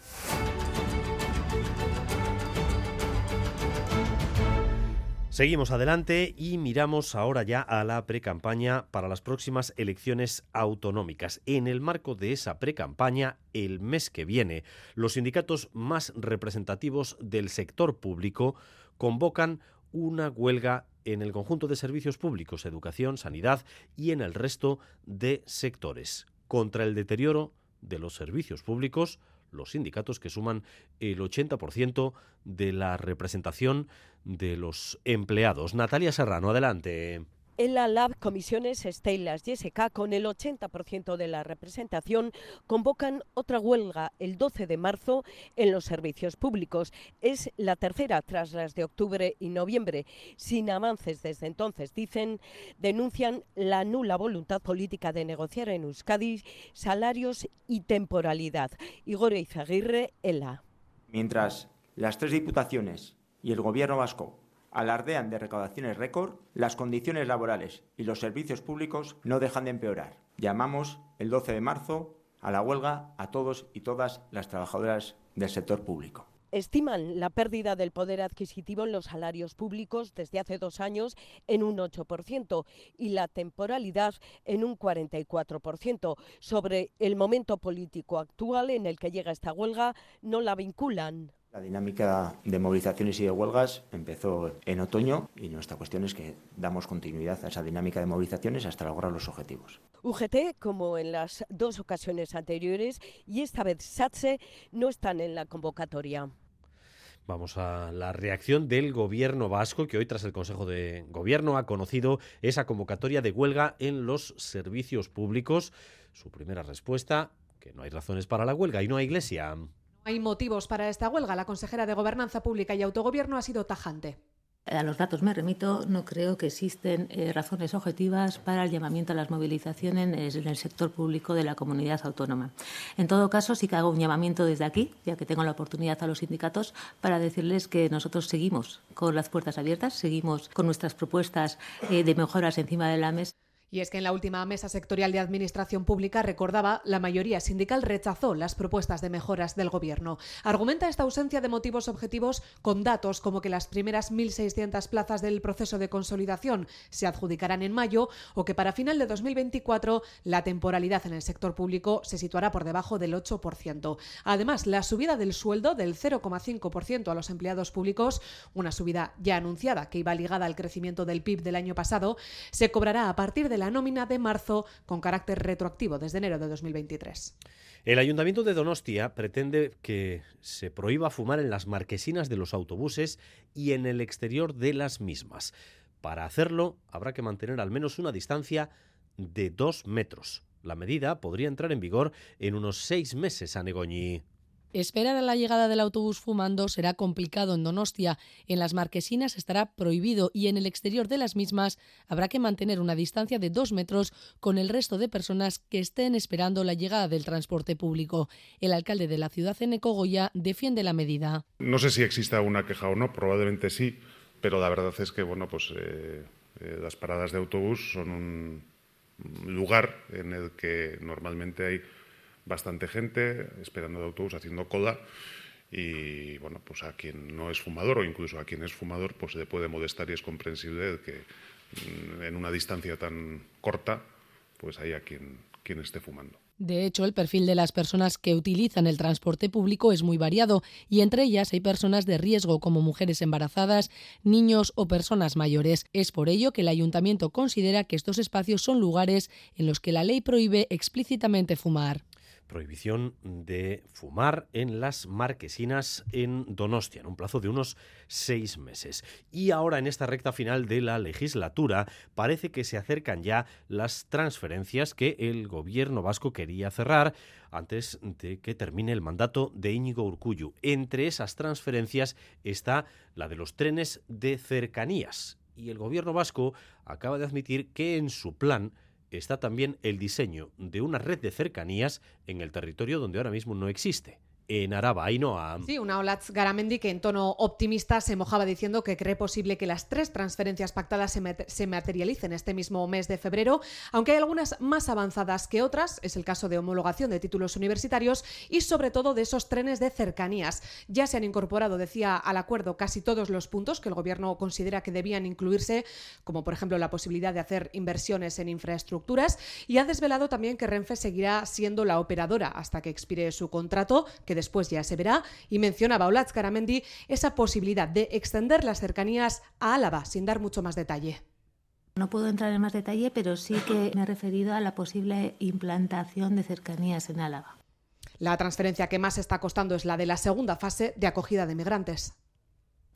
Seguimos adelante y miramos ahora ya a la precampaña para las próximas elecciones autonómicas. En el marco de esa precampaña, el mes que viene, los sindicatos más representativos del sector público convocan una huelga en el conjunto de servicios públicos, educación, sanidad y en el resto de sectores, contra el deterioro de los servicios públicos, los sindicatos que suman el 80% de la representación de los empleados. Natalia Serrano, adelante. En la Lab Comisiones Estelas y SK, con el 80% de la representación, convocan otra huelga el 12 de marzo en los servicios públicos. Es la tercera tras las de octubre y noviembre. Sin avances desde entonces, dicen, denuncian la nula voluntad política de negociar en Euskadi salarios y temporalidad. Igor Izaguirre, ELA. Mientras las tres diputaciones y el Gobierno vasco alardean de recaudaciones récord, las condiciones laborales y los servicios públicos no dejan de empeorar. Llamamos el 12 de marzo a la huelga a todos y todas las trabajadoras del sector público. Estiman la pérdida del poder adquisitivo en los salarios públicos desde hace dos años en un 8% y la temporalidad en un 44%. Sobre el momento político actual en el que llega esta huelga, no la vinculan. La dinámica de movilizaciones y de huelgas empezó en otoño y nuestra cuestión es que damos continuidad a esa dinámica de movilizaciones hasta lograr los objetivos. UGT, como en las dos ocasiones anteriores, y esta vez SATSE, no están en la convocatoria. Vamos a la reacción del gobierno vasco, que hoy tras el Consejo de Gobierno ha conocido esa convocatoria de huelga en los servicios públicos. Su primera respuesta, que no hay razones para la huelga y no hay iglesia. Hay motivos para esta huelga. La consejera de Gobernanza Pública y Autogobierno ha sido tajante. A los datos me remito, no creo que existen eh, razones objetivas para el llamamiento a las movilizaciones en el sector público de la comunidad autónoma. En todo caso, sí que hago un llamamiento desde aquí, ya que tengo la oportunidad a los sindicatos, para decirles que nosotros seguimos con las puertas abiertas, seguimos con nuestras propuestas eh, de mejoras encima de la mesa. Y es que en la última mesa sectorial de Administración Pública, recordaba, la mayoría sindical rechazó las propuestas de mejoras del Gobierno. Argumenta esta ausencia de motivos objetivos con datos como que las primeras 1.600 plazas del proceso de consolidación se adjudicarán en mayo o que para final de 2024 la temporalidad en el sector público se situará por debajo del 8%. Además, la subida del sueldo del 0,5% a los empleados públicos, una subida ya anunciada que iba ligada al crecimiento del PIB del año pasado, se cobrará a partir de la nómina de marzo con carácter retroactivo desde enero de 2023. El Ayuntamiento de Donostia pretende que se prohíba fumar en las marquesinas de los autobuses y en el exterior de las mismas. Para hacerlo habrá que mantener al menos una distancia de dos metros. La medida podría entrar en vigor en unos seis meses a Negoñi. Esperar a la llegada del autobús fumando será complicado en Donostia. En las marquesinas estará prohibido y en el exterior de las mismas habrá que mantener una distancia de dos metros con el resto de personas que estén esperando la llegada del transporte público. El alcalde de la ciudad, Eneco Goya, defiende la medida. No sé si exista una queja o no, probablemente sí, pero la verdad es que bueno, pues eh, eh, las paradas de autobús son un lugar en el que normalmente hay bastante gente esperando el autobús, haciendo cola. Y bueno, pues a quien no es fumador o incluso a quien es fumador, pues le puede molestar y es comprensible que mm, en una distancia tan corta, pues haya quien, quien esté fumando. De hecho, el perfil de las personas que utilizan el transporte público es muy variado y entre ellas hay personas de riesgo como mujeres embarazadas, niños o personas mayores. Es por ello que el ayuntamiento considera que estos espacios son lugares en los que la ley prohíbe explícitamente fumar prohibición de fumar en las marquesinas en Donostia, en un plazo de unos seis meses. Y ahora, en esta recta final de la legislatura, parece que se acercan ya las transferencias que el gobierno vasco quería cerrar antes de que termine el mandato de Íñigo Urcuyu. Entre esas transferencias está la de los trenes de cercanías. Y el gobierno vasco acaba de admitir que en su plan está también el diseño de una red de cercanías en el territorio donde ahora mismo no existe en Araba, Ainhoa. Sí, una Olatz Garamendi que en tono optimista se mojaba diciendo que cree posible que las tres transferencias pactadas se, materialicen este mismo mes de febrero, aunque hay algunas más avanzadas que otras, es el caso de homologación de títulos universitarios y sobre todo de esos trenes de cercanías. Ya se han incorporado, decía, al acuerdo casi todos los puntos que el Gobierno considera que debían incluirse, como por ejemplo la posibilidad de hacer inversiones en infraestructuras, y ha desvelado también que Renfe seguirá siendo la operadora hasta que expire su contrato, que después ya se verá, y mencionaba Olatz Garamendi esa posibilidad de extender las cercanías a Álava, sin dar mucho más detalle. No puedo entrar en más detalle, pero sí que me he referido a la posible implantación de cercanías en Álava. La transferencia que más está costando es la de la segunda fase de acogida de migrantes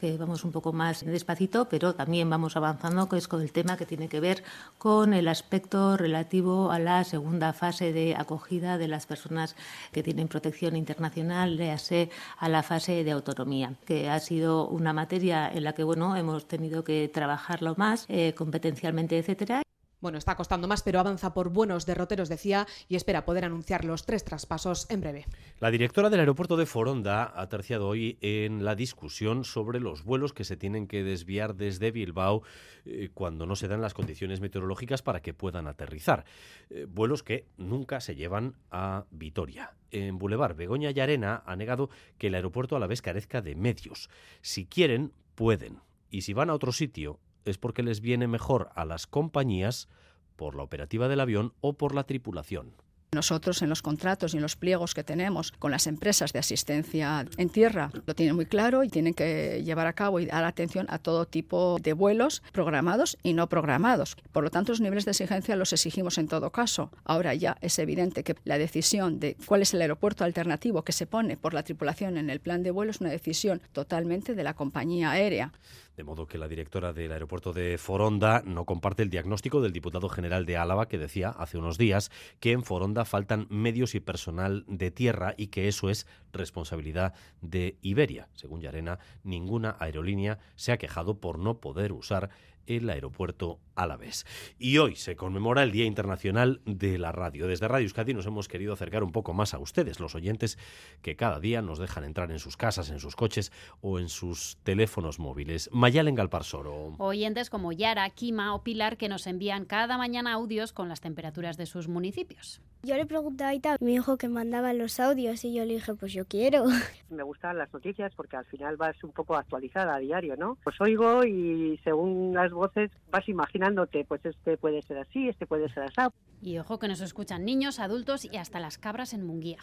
que vamos un poco más despacito, pero también vamos avanzando es con el tema que tiene que ver con el aspecto relativo a la segunda fase de acogida de las personas que tienen protección internacional, léase a la fase de autonomía, que ha sido una materia en la que bueno hemos tenido que trabajarlo más eh, competencialmente, etcétera. Bueno, está costando más, pero avanza por buenos derroteros, decía, y espera poder anunciar los tres traspasos en breve. La directora del aeropuerto de Foronda ha terciado hoy en la discusión sobre los vuelos que se tienen que desviar desde Bilbao eh, cuando no se dan las condiciones meteorológicas para que puedan aterrizar. Eh, vuelos que nunca se llevan a Vitoria. En Boulevard, Begoña y Arena ha negado que el aeropuerto a la vez carezca de medios. Si quieren, pueden. Y si van a otro sitio, es porque les viene mejor a las compañías por la operativa del avión o por la tripulación. Nosotros en los contratos y en los pliegos que tenemos con las empresas de asistencia en tierra lo tienen muy claro y tienen que llevar a cabo y dar atención a todo tipo de vuelos programados y no programados. Por lo tanto, los niveles de exigencia los exigimos en todo caso. Ahora ya es evidente que la decisión de cuál es el aeropuerto alternativo que se pone por la tripulación en el plan de vuelo es una decisión totalmente de la compañía aérea. De modo que la directora del aeropuerto de Foronda no comparte el diagnóstico del diputado general de Álava que decía hace unos días que en Foronda faltan medios y personal de tierra y que eso es responsabilidad de Iberia. Según Yarena, ninguna aerolínea se ha quejado por no poder usar el aeropuerto Alavés. Y hoy se conmemora el Día Internacional de la Radio. Desde Radio Euskadi nos hemos querido acercar un poco más a ustedes, los oyentes que cada día nos dejan entrar en sus casas, en sus coches o en sus teléfonos móviles. Mayalen Galparsoro. Oyentes como Yara, Kima o Pilar que nos envían cada mañana audios con las temperaturas de sus municipios. Yo le pregunté a Aita, me dijo que mandaba los audios y yo le dije, pues yo quiero. Me gustan las noticias porque al final vas un poco actualizada a diario, ¿no? Pues oigo y según las voces vas imaginándote, pues este puede ser así, este puede ser así. Y ojo que nos escuchan niños, adultos y hasta las cabras en Munguía.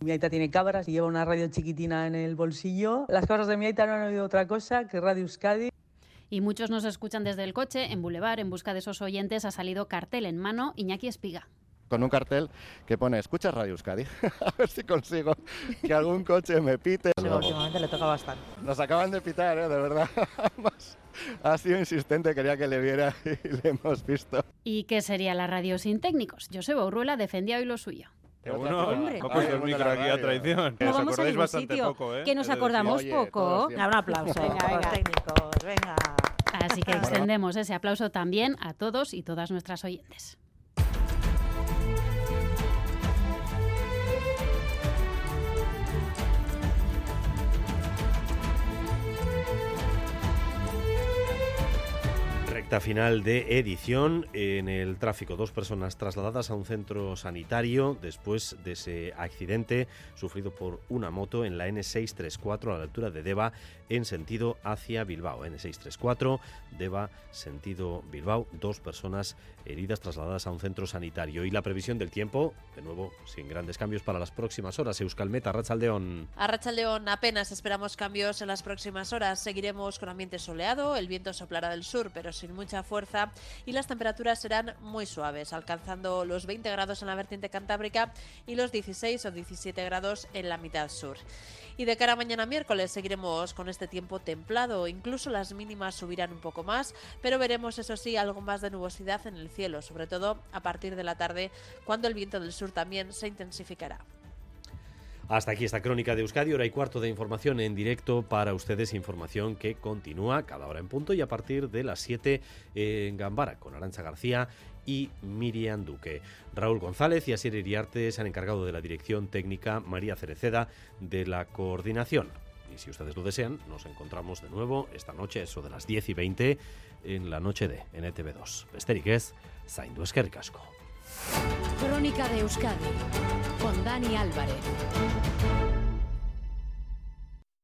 Mi Aita tiene cabras y lleva una radio chiquitina en el bolsillo. Las cabras de mi Aita no han oído otra cosa que Radio Euskadi. Y muchos nos escuchan desde el coche, en Boulevard, en busca de esos oyentes ha salido cartel en mano Iñaki Espiga con un cartel que pone escucha Radio Euskadi. a ver si consigo que algún coche me pite. Sí, últimamente le toca bastante. Nos acaban de pitar, ¿eh? de verdad. ha sido insistente, quería que le viera y le hemos visto. ¿Y qué sería la radio sin técnicos? Joseba Urruela defendía hoy lo suyo. Bueno, ha puesto el micro aquí a traición. No vamos a ir bastante sitio, poco, ¿eh? Que nos acordamos Oye, poco. Un aplauso venga, a los técnicos, venga. Así que extendemos ese aplauso también a todos y todas nuestras oyentes. Final de edición en el tráfico. Dos personas trasladadas a un centro sanitario después de ese accidente sufrido por una moto en la N634 a la altura de Deva en sentido hacia Bilbao. N634, Deva, sentido Bilbao. Dos personas heridas trasladadas a un centro sanitario. Y la previsión del tiempo, de nuevo, sin grandes cambios para las próximas horas. Euskalmeta, Rachaldeón. A Rachaldeón apenas esperamos cambios en las próximas horas. Seguiremos con ambiente soleado, el viento soplará del sur, pero sin mucha fuerza, y las temperaturas serán muy suaves, alcanzando los 20 grados en la vertiente cantábrica y los 16 o 17 grados en la mitad sur. Y de cara a mañana miércoles seguiremos con este tiempo templado, incluso las mínimas subirán un poco más, pero veremos eso sí algo más de nubosidad en el cielo, sobre todo a partir de la tarde cuando el viento del sur también se intensificará. Hasta aquí esta crónica de Euskadi, hora y cuarto de información en directo para ustedes, información que continúa cada hora en punto y a partir de las 7 en Gambara con Arancha García y Miriam Duque. Raúl González y Asier Iriarte se han encargado de la dirección técnica, María Cereceda de la coordinación. Y si ustedes lo desean, nos encontramos de nuevo esta noche, eso de las 10 y 20, en la noche de NTV2. Besterik ez, zaindu eskerrik asko. Crónica de Euskadi con Dani Álvarez.